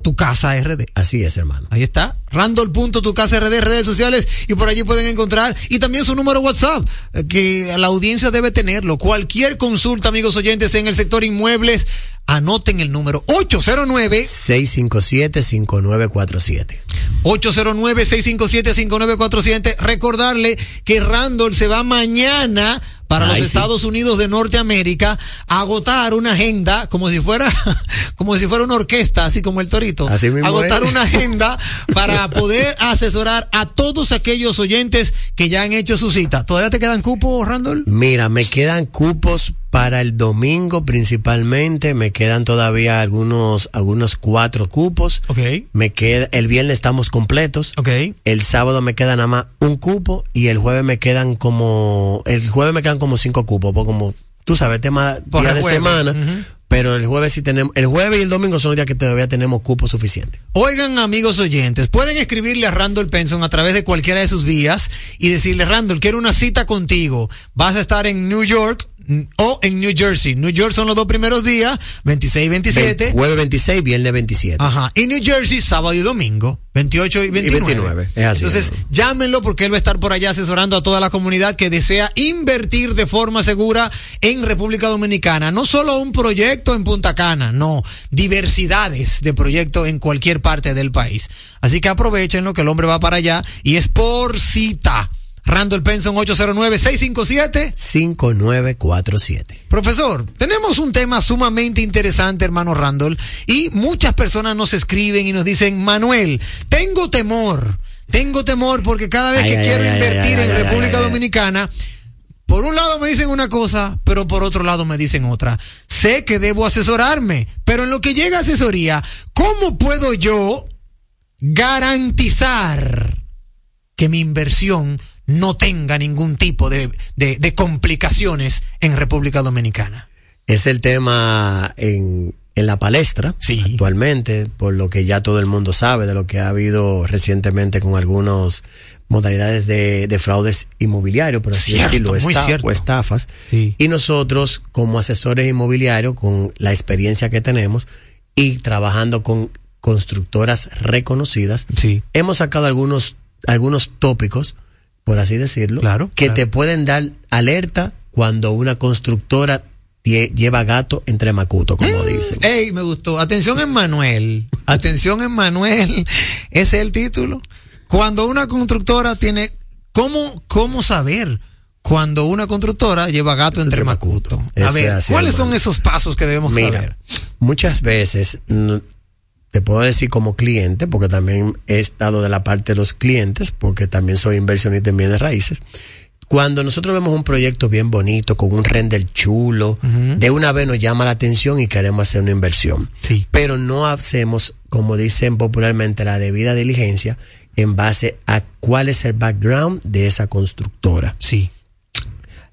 Tu casa RD. Así es, hermano. Ahí está. Randall. Tu casa RD, redes sociales. Y por allí pueden encontrar. Y también su número WhatsApp, eh, que la audiencia debe tenerlo. Cualquier consulta, amigos oyentes, en el sector inmuebles, anoten el número 809 657-5947. 809-657-5947. Recordarle que Randall se va mañana para los sí. Estados Unidos de Norteamérica a agotar una agenda como si fuera [LAUGHS] como si fuera una orquesta, así como el Torito. Así mismo agotar es. una agenda para [LAUGHS] poder asesorar a todos aquellos oyentes que ya han hecho su cita. ¿Todavía te quedan cupos, Randall? Mira, me quedan cupos para el domingo principalmente. Me quedan todavía algunos, algunos cuatro cupos. Ok. Me queda, el viernes estamos completos. Ok. El sábado me queda nada más un cupo y el jueves me quedan como, el jueves me quedan como cinco cupos, porque como, tú sabes, tema Por día de jueves. semana. Pero el jueves sí tenemos, el jueves y el domingo son los días que todavía tenemos cupos suficientes. Oigan, amigos oyentes, pueden escribirle a Randall Penson a través de cualquiera de sus vías y decirle, Randall, quiero una cita contigo. Vas a estar en New York o en New Jersey. New York son los dos primeros días, 26 y 27. Ve- Jueves 26, viernes 27. Ajá. Y New Jersey, sábado y domingo, 28 y 29. 29, es así, Entonces, llámenlo porque él va a estar por allá asesorando a toda la comunidad que desea invertir de forma segura en República Dominicana. No solo un proyecto en Punta Cana, no, diversidades de proyectos en cualquier parte del país. Así que aprovechenlo que el hombre va para allá y es por cita. Randall Penson 809-657. 5947. Profesor, tenemos un tema sumamente interesante, hermano Randall, y muchas personas nos escriben y nos dicen, Manuel, tengo temor, tengo temor porque cada vez Ay, que ay, quiero ay, invertir en República. Dominicana, por un lado me dicen una cosa, pero por otro lado me dicen otra. Sé que debo asesorarme, pero en lo que llega a asesoría, ¿cómo puedo yo garantizar que mi inversión no tenga ningún tipo de, de- de complicaciones en República Dominicana? Es el tema en, en la palestra actualmente, por lo que ya todo el mundo sabe de lo que ha habido recientemente con algunas modalidades de, de fraudes inmobiliarios, por así decirlo, muy esta- cierto. o estafas. Y nosotros, como asesores inmobiliarios, con la experiencia que tenemos y trabajando con constructoras reconocidas, hemos sacado algunos, algunos tópicos, por así decirlo, que te pueden dar alerta cuando una constructora lleva gato entre macuto, como dicen. Ey, me gustó. Atención Emmanuel. Atención Emmanuel. [LAUGHS] Ese es el título. Cuando una constructora tiene, ¿cómo, cómo saber? Cuando una constructora lleva gato entre macuto. A ver, ¿cuáles son esos pasos que debemos Mira, saber? muchas veces te puedo decir como cliente, porque también he estado de la parte de los clientes, porque también soy inversionista en bienes raíces. Cuando nosotros vemos un proyecto bien bonito, con un render chulo, de una vez nos llama la atención y queremos hacer una inversión. Pero no hacemos, como dicen popularmente, la debida diligencia en base a cuál es el background de esa constructora. Sí.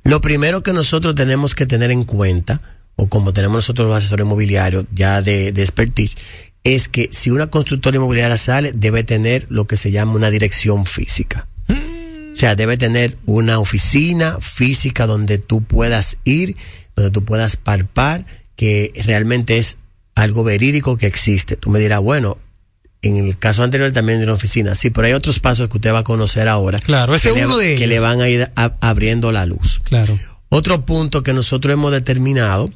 Lo primero que nosotros tenemos que tener en cuenta, o como tenemos nosotros los asesores inmobiliarios ya de, de expertise, es que si una constructora inmobiliaria sale, debe tener lo que se llama una dirección física. O sea, debe tener una oficina física donde tú puedas ir, donde tú puedas palpar, que realmente es algo verídico que existe. Tú me dirás, bueno, en el caso anterior también de una oficina, sí, pero hay otros pasos que usted va a conocer ahora. Claro, ese que le- uno de Que ellos. le van a ir a- abriendo la luz. Claro. Otro punto que nosotros hemos determinado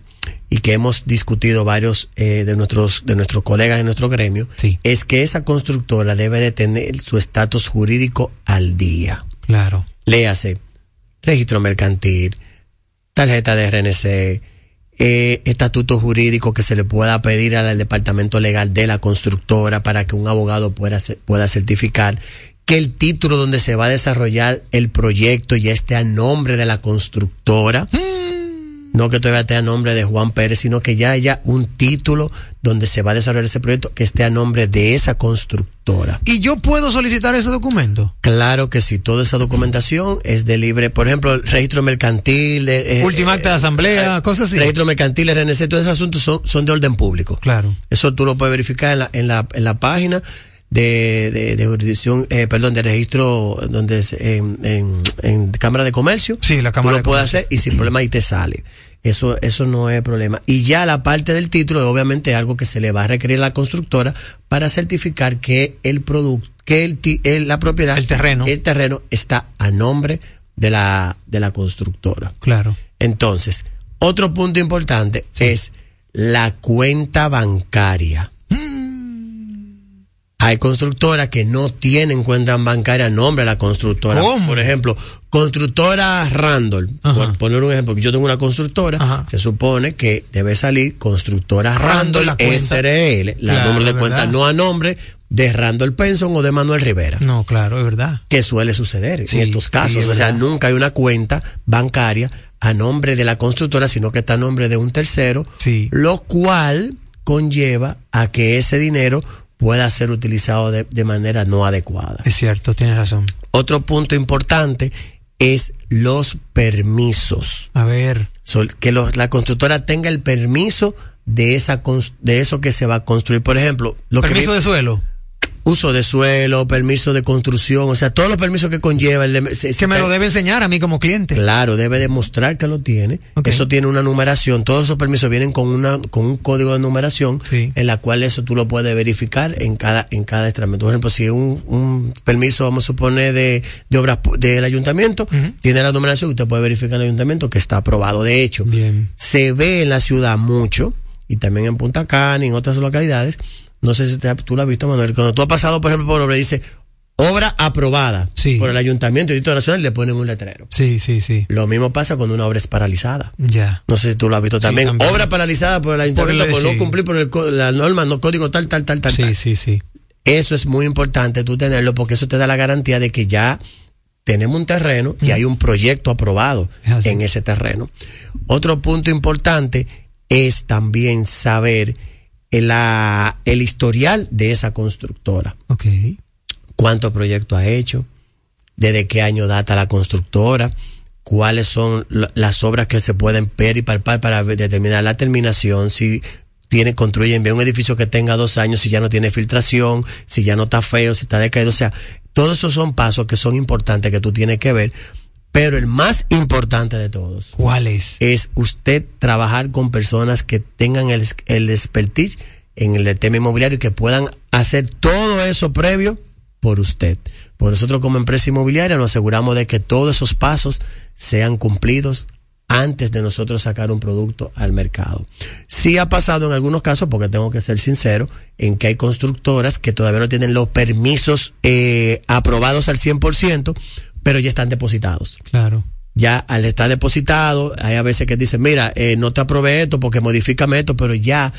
y que hemos discutido varios eh, de nuestros de nuestros colegas de nuestro gremio es que esa constructora debe de tener su estatus jurídico al día. Claro. Léase registro mercantil, tarjeta de RNC, eh, estatuto jurídico que se le pueda pedir al departamento legal de la constructora para que un abogado pueda, pueda certificar que el título donde se va a desarrollar el proyecto ya esté a nombre de la constructora. No que todavía esté a nombre de Juan Pérez, sino que ya haya un título donde se va a desarrollar ese proyecto que esté a nombre de esa constructora. ¿Y yo puedo solicitar ese documento? Claro que sí, toda esa documentación es de libre, por ejemplo, el registro mercantil, eh, eh, Última acta de asamblea, cosas así. registro mercantil, RNC, todos esos asuntos son, son de orden público. Claro. Eso tú lo puedes verificar en la, en la, en la página de, de, de jurisdicción, eh, perdón, de registro donde es, en, en, en Cámara de Comercio. Sí, la Cámara Tú de lo puedes Comercio. hacer y sin problema ahí te sale. Eso, eso no es problema. Y ya la parte del título, obviamente, es algo que se le va a requerir a la constructora para certificar que el producto, que el, ti- el- la propiedad, el terreno, el terreno está a nombre de la, de la constructora. Claro. Entonces, otro punto importante es la cuenta bancaria. Hay constructoras que no tienen cuenta bancaria a nombre de la constructora. Por ejemplo, constructora Randall. Por poner un ejemplo, yo tengo una constructora, se supone que debe salir constructora Randall, Randall, la. SRL, la Claro, nombre de cuenta, verdad. no a nombre de Randall Penson o de Manuel Rivera. No, claro, es verdad. Que suele suceder Sí, en estos sí, casos. o sea, nunca hay una cuenta bancaria a nombre de la constructora, sino que está a nombre de un tercero, lo cual conlleva a que ese dinero pueda ser utilizado de, de manera no adecuada. Es cierto, tienes razón. Otro punto importante es los permisos. A ver. So, que los- la constructora tenga el permiso de esa de eso que se va a construir. Por ejemplo, lo que Permiso de suelo. Uso de suelo, permiso de construcción, o sea, todos los permisos que conlleva el de, se- Que se- me lo debe enseñar a mí como cliente. Claro, debe demostrar que lo tiene. Eso tiene una numeración. Todos esos permisos vienen con una con un código de numeración en la cual eso tú lo puedes verificar en cada en cada estramento. Por ejemplo, si un, un permiso, vamos a suponer, de, de obras del ayuntamiento, tiene la numeración, usted puede verificar en el ayuntamiento que está aprobado. De hecho, se ve en la ciudad mucho, y también en Punta Cana y en otras localidades. No sé si te- tú lo has visto, Manuel. Cuando tú has pasado, por ejemplo, por obra, dice obra aprobada por el ayuntamiento y el Nacional, le ponen un letrero. Sí, sí, sí. Lo mismo pasa cuando una obra es paralizada. Ya. No sé si tú lo has visto también. también. Obra paralizada por el ayuntamiento el- por, no sí. cumplir por el la norma, no código tal, tal, tal, tal. Sí, sí, sí. Eso es muy importante tú tenerlo porque eso te da la garantía de que ya tenemos un terreno y hay un proyecto aprobado en ese terreno. Otro punto importante es también saber la- el historial de esa constructora. Ok. ¿Cuántos proyectos ha hecho? ¿Desde qué año data la constructora? ¿Cuáles son la- las obras que se pueden ver y palpar para determinar la terminación? Si tiene, construyen bien un edificio que tenga dos años, si ya no tiene filtración, si ya no está feo, si está decaído. O sea, todos esos son pasos que son importantes que tú tienes que ver. Pero el más importante de todos. ¿Cuál es? Es usted trabajar con personas que tengan el, el expertise en el tema inmobiliario y que puedan hacer todo eso previo por usted. Por nosotros como empresa inmobiliaria nos aseguramos de que todos esos pasos sean cumplidos antes de nosotros sacar un producto al mercado. Sí ha pasado en algunos casos, porque tengo que ser sincero, en que hay constructoras que todavía no tienen los permisos eh, aprobados al 100%, pero ya están depositados Claro. ya al estar depositado, hay a veces que dicen, mira, eh, no te aprobé esto porque modifícame esto, pero ya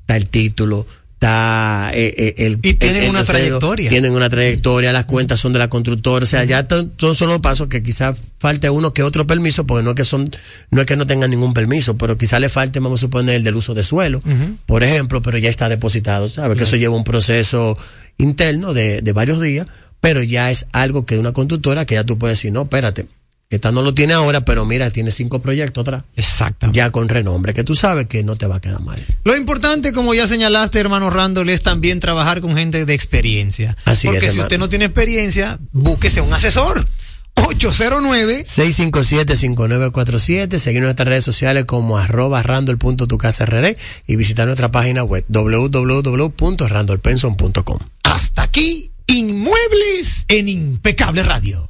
está el título, está eh, eh, el... Y tienen el- el una trayectoria. Tienen una trayectoria, las cuentas son de la constructora, o sea, ya son solo pasos que quizás falte uno que otro permiso, porque no es que son, no es que no tengan ningún permiso, pero quizás le falte, vamos a suponer, el del uso de suelo, por ejemplo, pero ya está depositado, ¿sabes? Que eso lleva un proceso interno de, de varios días, pero ya es algo que de una constructora que ya tú puedes decir, no, espérate, Esta no lo tiene ahora, pero mira, tiene cinco proyectos atrás. Exactamente. Ya con renombre, que tú sabes que no te va a quedar mal. Lo importante, como ya señalaste, hermano Randall, es también trabajar con gente de experiencia. Así Porque es, si hermano. usted no tiene experiencia, búsquese un asesor. 809 657-5947, seguir nuestras redes sociales como arroba randall.tucasrd y visitar nuestra página web www.randallpenson.com. Hasta aquí, Inmuebles en Impecable Radio.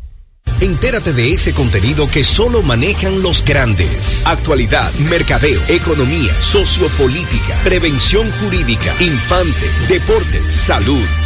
Entérate de ese contenido que solo manejan los grandes. Actualidad, mercadeo, economía, sociopolítica, prevención jurídica, infante, deportes, salud,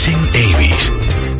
Leasing Avis.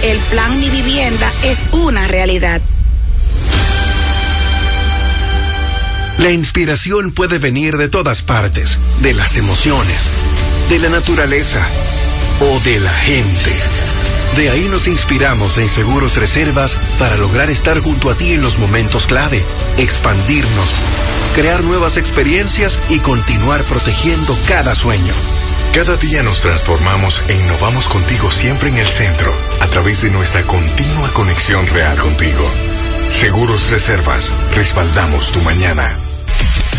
El plan Mi Vivienda es una realidad. La inspiración puede venir de todas partes, de las emociones, de la naturaleza o de la gente. De ahí nos inspiramos en Seguros Reservas para lograr estar junto a ti en los momentos clave, expandirnos, crear nuevas experiencias y continuar protegiendo cada sueño. Cada día nos transformamos e innovamos contigo siempre en el centro, a través de nuestra continua conexión real contigo. Seguros Reservas, respaldamos tu mañana.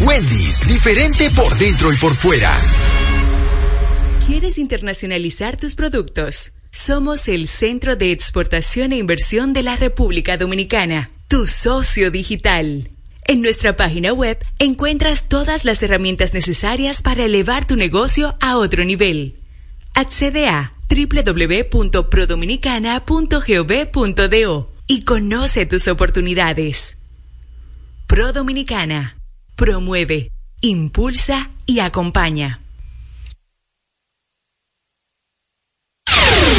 Wendy's, diferente por dentro y por fuera. ¿Quieres internacionalizar tus productos? Somos el Centro de Exportación e Inversión de la República Dominicana, tu socio digital. En nuestra página web encuentras todas las herramientas necesarias para elevar tu negocio a otro nivel. Accede a www.prodominicana.gov.do y conoce tus oportunidades. Pro Dominicana. Promueve, impulsa y acompaña.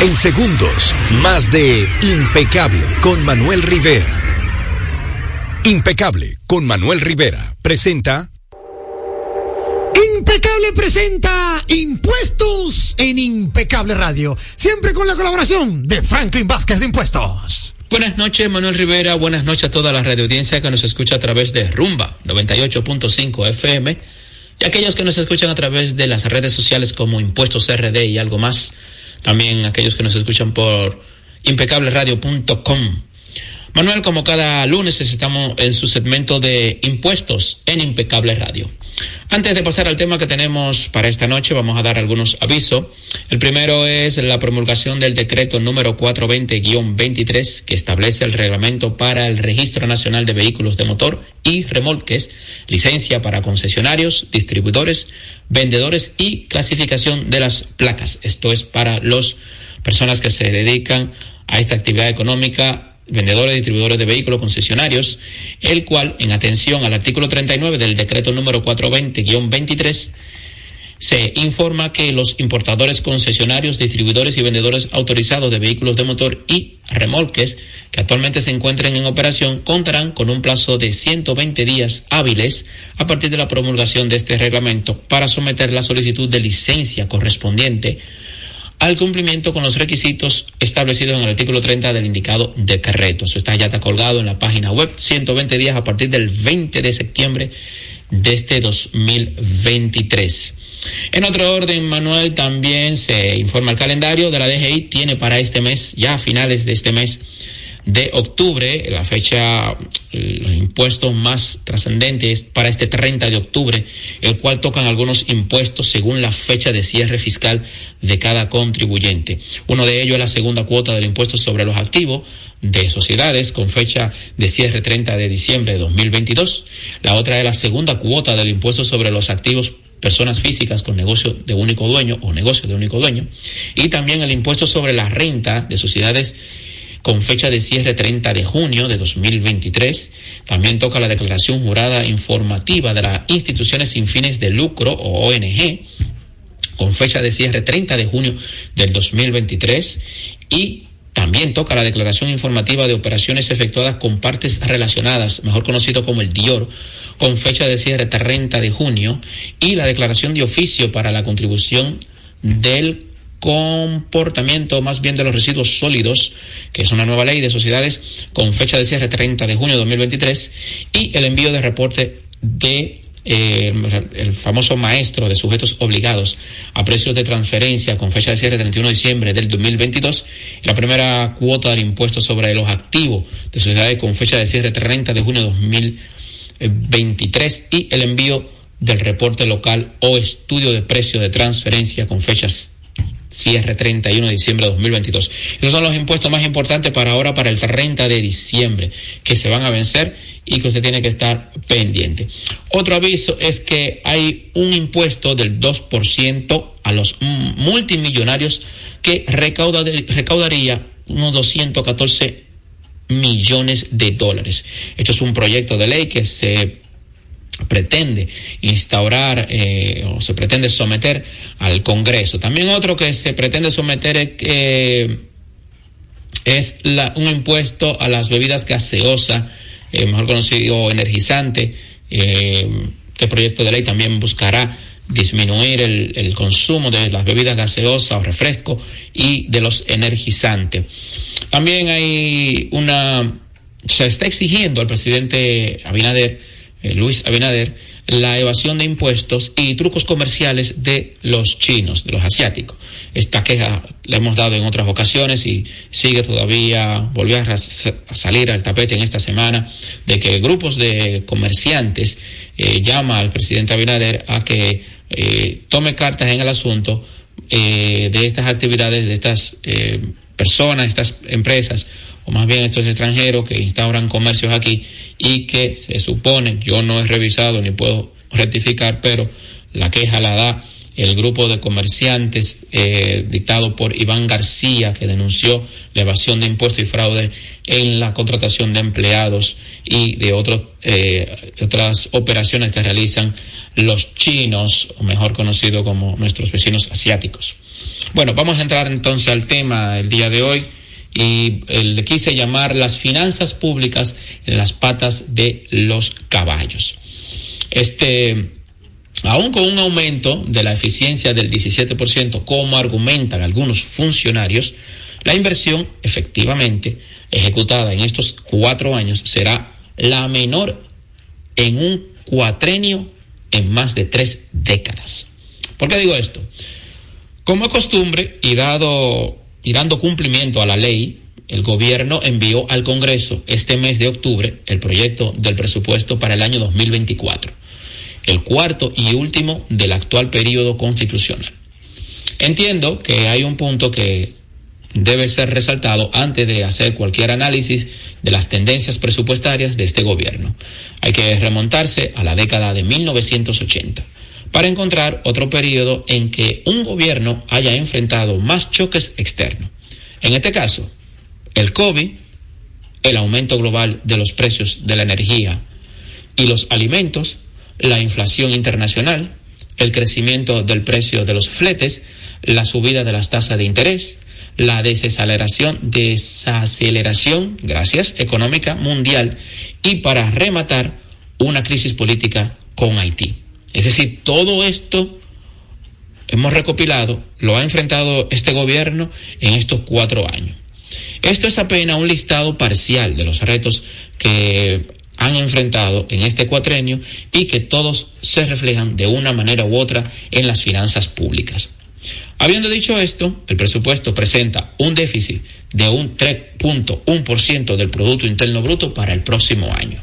En segundos, más de Impecable con Manuel Rivera. Impecable con Manuel Rivera presenta Impecable presenta Impuestos en Impecable Radio. Siempre con la colaboración de Franklin Vázquez de Impuestos. Buenas noches, Manuel Rivera. Buenas noches a toda la radioaudiencia que nos escucha a través de Rumba 98.5 FM y aquellos que nos escuchan a través de las redes sociales como Impuestos RD y algo más. También aquellos que nos escuchan por impecableradio.com. Manuel, como cada lunes estamos en su segmento de impuestos en Impecable Radio. Antes de pasar al tema que tenemos para esta noche, vamos a dar algunos avisos. El primero es la promulgación del decreto número 420-23 que establece el reglamento para el Registro Nacional de Vehículos de Motor y Remolques, licencia para concesionarios, distribuidores, vendedores y clasificación de las placas. Esto es para las personas que se dedican a esta actividad económica vendedores distribuidores de vehículos concesionarios, el cual, en atención al artículo 39 del decreto número 420-23, se informa que los importadores concesionarios, distribuidores y vendedores autorizados de vehículos de motor y remolques que actualmente se encuentren en operación contarán con un plazo de 120 días hábiles a partir de la promulgación de este reglamento para someter la solicitud de licencia correspondiente al cumplimiento con los requisitos establecidos en el artículo 30 del indicado decreto. Eso está ya está colgado en la página web, 120 días a partir del 20 de septiembre de este 2023. En otro orden, Manuel, también se informa el calendario de la DGI, tiene para este mes, ya a finales de este mes, de octubre, la fecha, los impuestos más trascendentes para este 30 de octubre, el cual tocan algunos impuestos según la fecha de cierre fiscal de cada contribuyente. Uno de ellos es la segunda cuota del impuesto sobre los activos de sociedades con fecha de cierre 30 de diciembre de 2022. La otra es la segunda cuota del impuesto sobre los activos personas físicas con negocio de único dueño o negocio de único dueño. Y también el impuesto sobre la renta de sociedades con fecha de cierre 30 de junio de 2023. También toca la declaración jurada informativa de las instituciones sin fines de lucro o ONG con fecha de cierre 30 de junio del 2023 y también toca la declaración informativa de operaciones efectuadas con partes relacionadas, mejor conocido como el DIOR, con fecha de cierre 30 de junio, y la declaración de oficio para la contribución del comportamiento más bien de los residuos sólidos, que es una nueva ley de sociedades con fecha de cierre 30 de junio de 2023, y el envío de reporte de eh, el famoso maestro de sujetos obligados a precios de transferencia con fecha de cierre 31 de diciembre del 2022, la primera cuota del impuesto sobre los activos de sociedades con fecha de cierre 30 de junio de 2023 y el envío del reporte local o estudio de precio de transferencia con fechas cierre 31 de diciembre de 2022. Esos son los impuestos más importantes para ahora, para el 30 de diciembre, que se van a vencer y que usted tiene que estar pendiente. Otro aviso es que hay un impuesto del 2% a los multimillonarios que recauda, recaudaría unos 214 millones de dólares. Esto es un proyecto de ley que se pretende instaurar eh, o se pretende someter al Congreso. También otro que se pretende someter es, eh, es la, un impuesto a las bebidas gaseosas, eh, mejor conocido energizante. este proyecto de ley también buscará disminuir el, el, consumo de las bebidas gaseosas o refrescos y de los energizantes. También hay una, se está exigiendo al presidente Abinader eh, Luis Abinader, la evasión de impuestos y trucos comerciales de los chinos, de los asiáticos. Esta queja la hemos dado en otras ocasiones y sigue todavía, volvió a, salir al tapete en esta semana, de que grupos de comerciantes eh, llama al presidente Abinader a que eh, tome cartas en el asunto de estas actividades, de estas personas, estas empresas más bien estos extranjeros que instauran comercios aquí y que se supone, yo no he revisado ni puedo rectificar, pero la queja la da el grupo de comerciantes eh, dictado por Iván García, que denunció la evasión de impuestos y fraude en la contratación de empleados y de otros, eh, otras operaciones que realizan los chinos, o mejor conocido como nuestros vecinos asiáticos. Bueno, vamos a entrar entonces al tema el día de hoy y eh, le quise llamar las finanzas públicas en las patas de los caballos. Este, aún con un aumento de la eficiencia del 17%, como argumentan algunos funcionarios, la inversión efectivamente ejecutada en estos cuatro años será la menor en un cuatrenio en más de tres décadas. ¿Por qué digo esto? Como costumbre y dado y dando cumplimiento a la ley el gobierno envió al Congreso este mes de octubre el proyecto del presupuesto para el año 2024, el cuarto y último del actual periodo constitucional. Entiendo que hay un punto que debe ser resaltado antes de hacer cualquier análisis de las tendencias presupuestarias de este gobierno. Hay que remontarse a la década de 1980 para encontrar otro periodo en que un gobierno haya enfrentado más choques externos. En este caso, el COVID, el aumento global de los precios de la energía y los alimentos, la inflación internacional, el crecimiento del precio de los fletes, la subida de las tasas de interés, la desaceleración, desaceleración, gracias, económica mundial y para rematar una crisis política con Haití. Es decir, todo esto hemos recopilado, lo ha enfrentado este gobierno en estos cuatro años. Esto es apenas un listado parcial de los retos que han enfrentado en este cuatrenio y que todos se reflejan de una manera u otra en las finanzas públicas. Habiendo dicho esto, el presupuesto presenta un déficit de un 3.1% del Producto Interno Bruto para el próximo año,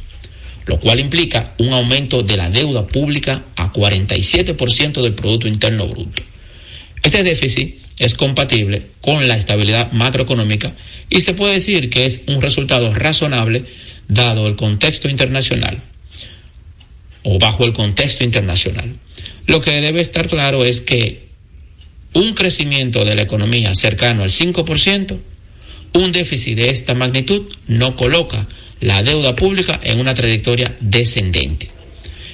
lo cual implica un aumento de la deuda pública a 47% del Producto Interno Bruto. Este déficit es compatible con la estabilidad macroeconómica y se puede decir que es un resultado razonable dado el contexto internacional o bajo el contexto internacional. Lo que debe estar claro es que un crecimiento de la economía cercano al 5%, un déficit de esta magnitud no coloca la deuda pública en una trayectoria descendente.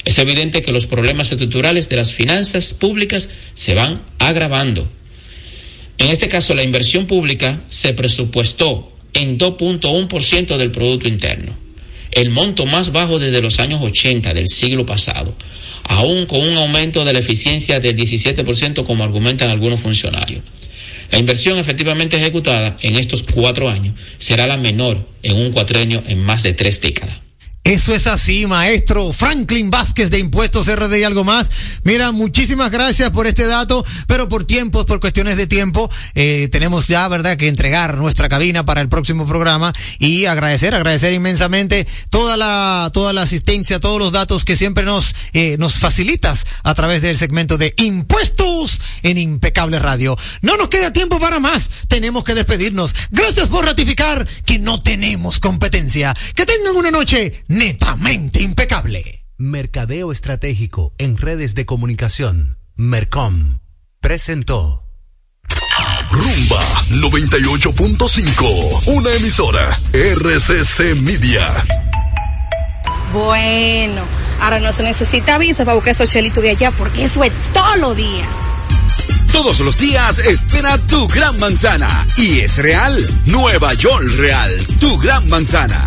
Es evidente que los problemas estructurales de las finanzas públicas se van agravando. En este caso, la inversión pública se presupuestó en 2.1% del Producto Interno, el monto más bajo desde los años 80 del siglo pasado, aún con un aumento de la eficiencia del 17% como argumentan algunos funcionarios. La inversión efectivamente ejecutada en estos cuatro años será la menor en un cuatrenio en más de tres décadas. Eso es así, maestro Franklin Vázquez de Impuestos RD y algo más. Mira, muchísimas gracias por este dato, pero por tiempos, por cuestiones de tiempo, eh, tenemos ya, ¿verdad?, que entregar nuestra cabina para el próximo programa y agradecer, agradecer inmensamente toda la, toda la asistencia, todos los datos que siempre nos, eh, nos facilitas a través del segmento de Impuestos en Impecable Radio. No nos queda tiempo para más, tenemos que despedirnos. Gracias por ratificar que no tenemos competencia. Que tengan una noche netamente impecable. Mercadeo Estratégico en redes de comunicación. Mercom presentó Rumba 98.5, una emisora RCC Media. Bueno, ahora no se necesita visa para buscar esos chelitos de allá porque eso es todo lo día. Todos los días espera tu gran manzana. Y es real. Nueva York Real. Tu gran manzana.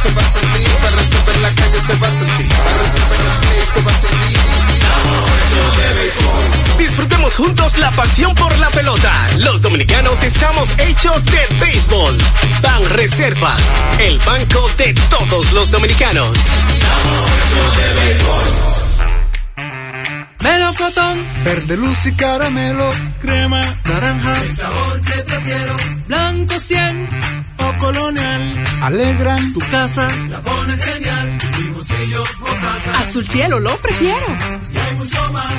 Se va a sentir, para en la calle se va a sentir, en el play se va a sentir. Disfrutemos juntos la pasión por la pelota. Los dominicanos estamos hechos de béisbol. Ban Reservas, el banco de todos los dominicanos. Melocotón, verde luz y caramelo, crema, naranja, el sabor que prefiero, blanco 100 o colonial, alegran tu casa, la ponen genial, mi bolsillo o Azul cielo lo prefiero. Y hay mucho más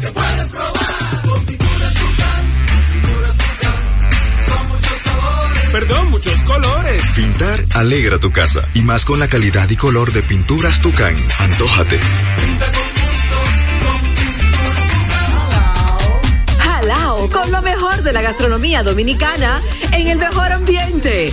que puedes probar, con pinturas Tucán, pinturas Tucán, son muchos sabores, perdón, muchos colores. Pintar alegra tu casa y más con la calidad y color de pinturas Tucán. Antójate. Pinta con Jalao, con lo mejor de la gastronomía dominicana en el mejor ambiente.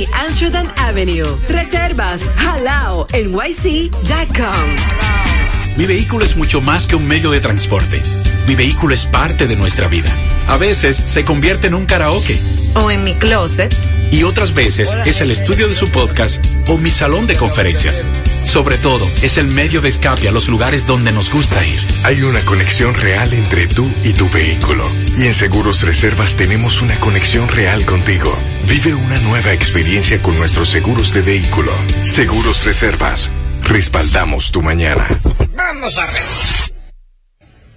Amsterdam Avenue. Reservas halao nyc.com. Mi vehículo es mucho más que un medio de transporte. Mi vehículo es parte de nuestra vida. A veces se convierte en un karaoke. O en mi closet. Y otras veces es el estudio de su podcast o mi salón de conferencias. Sobre todo, es el medio de escape a los lugares donde nos gusta ir. Hay una conexión real entre tú y tu vehículo. Y en Seguros Reservas tenemos una conexión real contigo. Vive una nueva experiencia con nuestros seguros de vehículo. Seguros Reservas. Respaldamos tu mañana. Vamos a ver.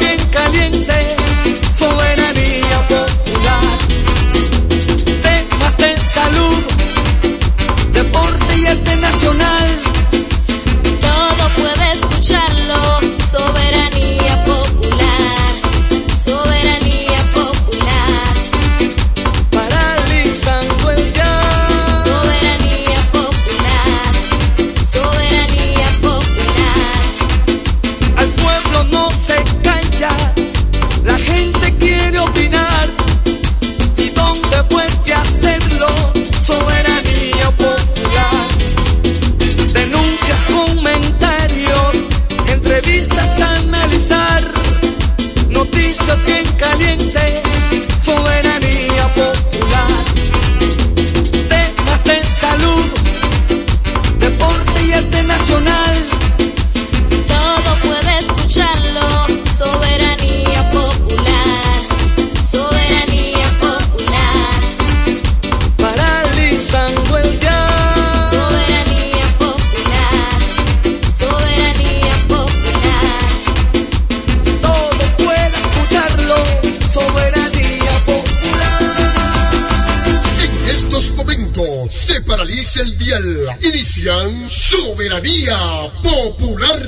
Bien calientes. Soberanía Popular.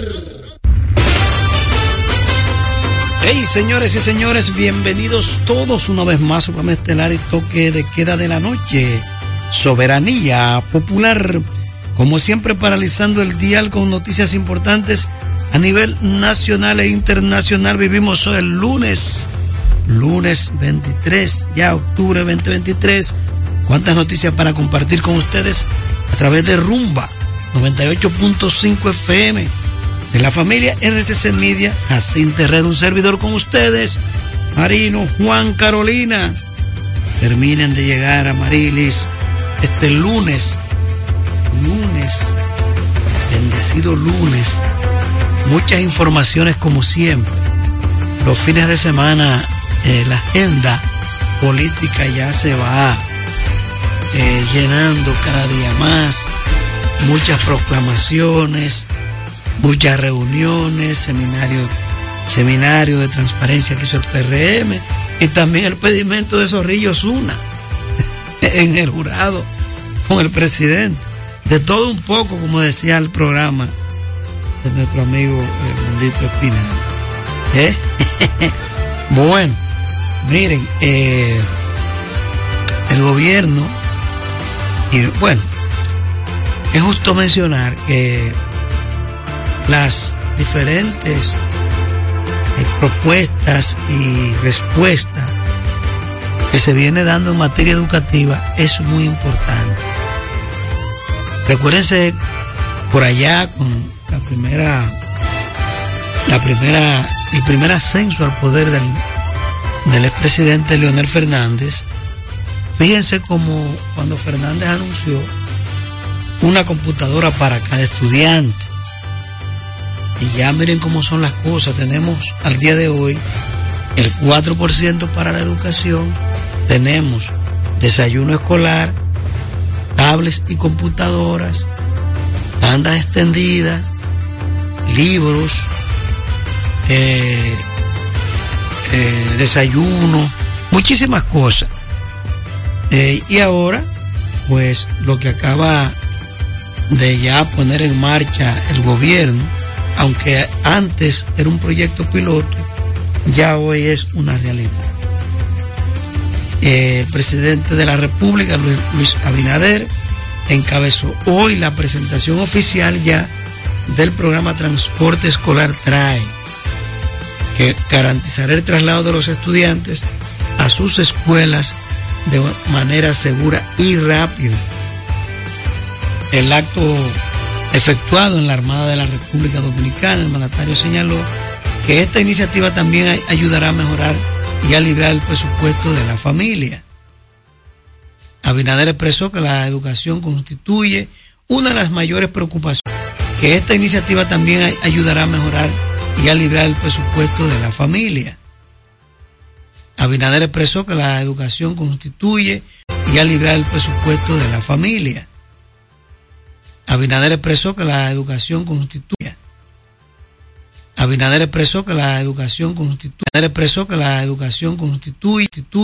Hey, señores y señores, bienvenidos todos una vez más a su programa estelar y toque de queda de la noche. Soberanía Popular. Como siempre, paralizando el dial con noticias importantes a nivel nacional e internacional. Vivimos hoy el lunes, lunes 23, ya octubre 2023. ¿Cuántas noticias para compartir con ustedes a través de Rumba 98.5 FM? de la familia RCC Media, Jacinto Herrera, un servidor con ustedes, Marino, Juan, Carolina. Terminen de llegar a Marilis este lunes, lunes, bendecido lunes. Muchas informaciones como siempre. Los fines de semana, eh, la agenda política ya se va eh, llenando cada día más. Muchas proclamaciones muchas reuniones, seminarios, seminario de transparencia que hizo el PRM y también el pedimento de Zorrillo Zuna [LAUGHS] en el jurado con el presidente. De todo un poco, como decía el programa de nuestro amigo bendito Espinal. ¿Eh? [LAUGHS] bueno, miren, eh, el gobierno, y bueno, es justo mencionar que las diferentes eh, propuestas y respuestas que se viene dando en materia educativa es muy importante. Recuérdense por allá con la primera, la primera, el primer ascenso al poder del, del expresidente Leonel Fernández. Fíjense como cuando Fernández anunció una computadora para cada estudiante. Y ya miren cómo son las cosas. Tenemos al día de hoy el 4% para la educación. Tenemos desayuno escolar, tablets y computadoras, bandas extendidas, libros, eh, eh, desayuno, muchísimas cosas. Eh, y ahora, pues lo que acaba de ya poner en marcha el gobierno, aunque antes era un proyecto piloto, ya hoy es una realidad. El presidente de la República, Luis, Luis Abinader, encabezó hoy la presentación oficial ya del programa Transporte Escolar TRAE, que garantizará el traslado de los estudiantes a sus escuelas de manera segura y rápida. El acto efectuado en la Armada de la República Dominicana, el mandatario señaló que esta iniciativa también ay- ayudará a mejorar y a librar el presupuesto de la familia. Abinader expresó que la educación constituye una de las mayores preocupaciones, que esta iniciativa también ay- ayudará a mejorar y a librar el presupuesto de la familia. Abinader expresó que la educación constituye y a librar el presupuesto de la familia. Abinader expresó que la educación constituye. Abinader expresó que la educación constituye. Abinader expresó que la educación constituye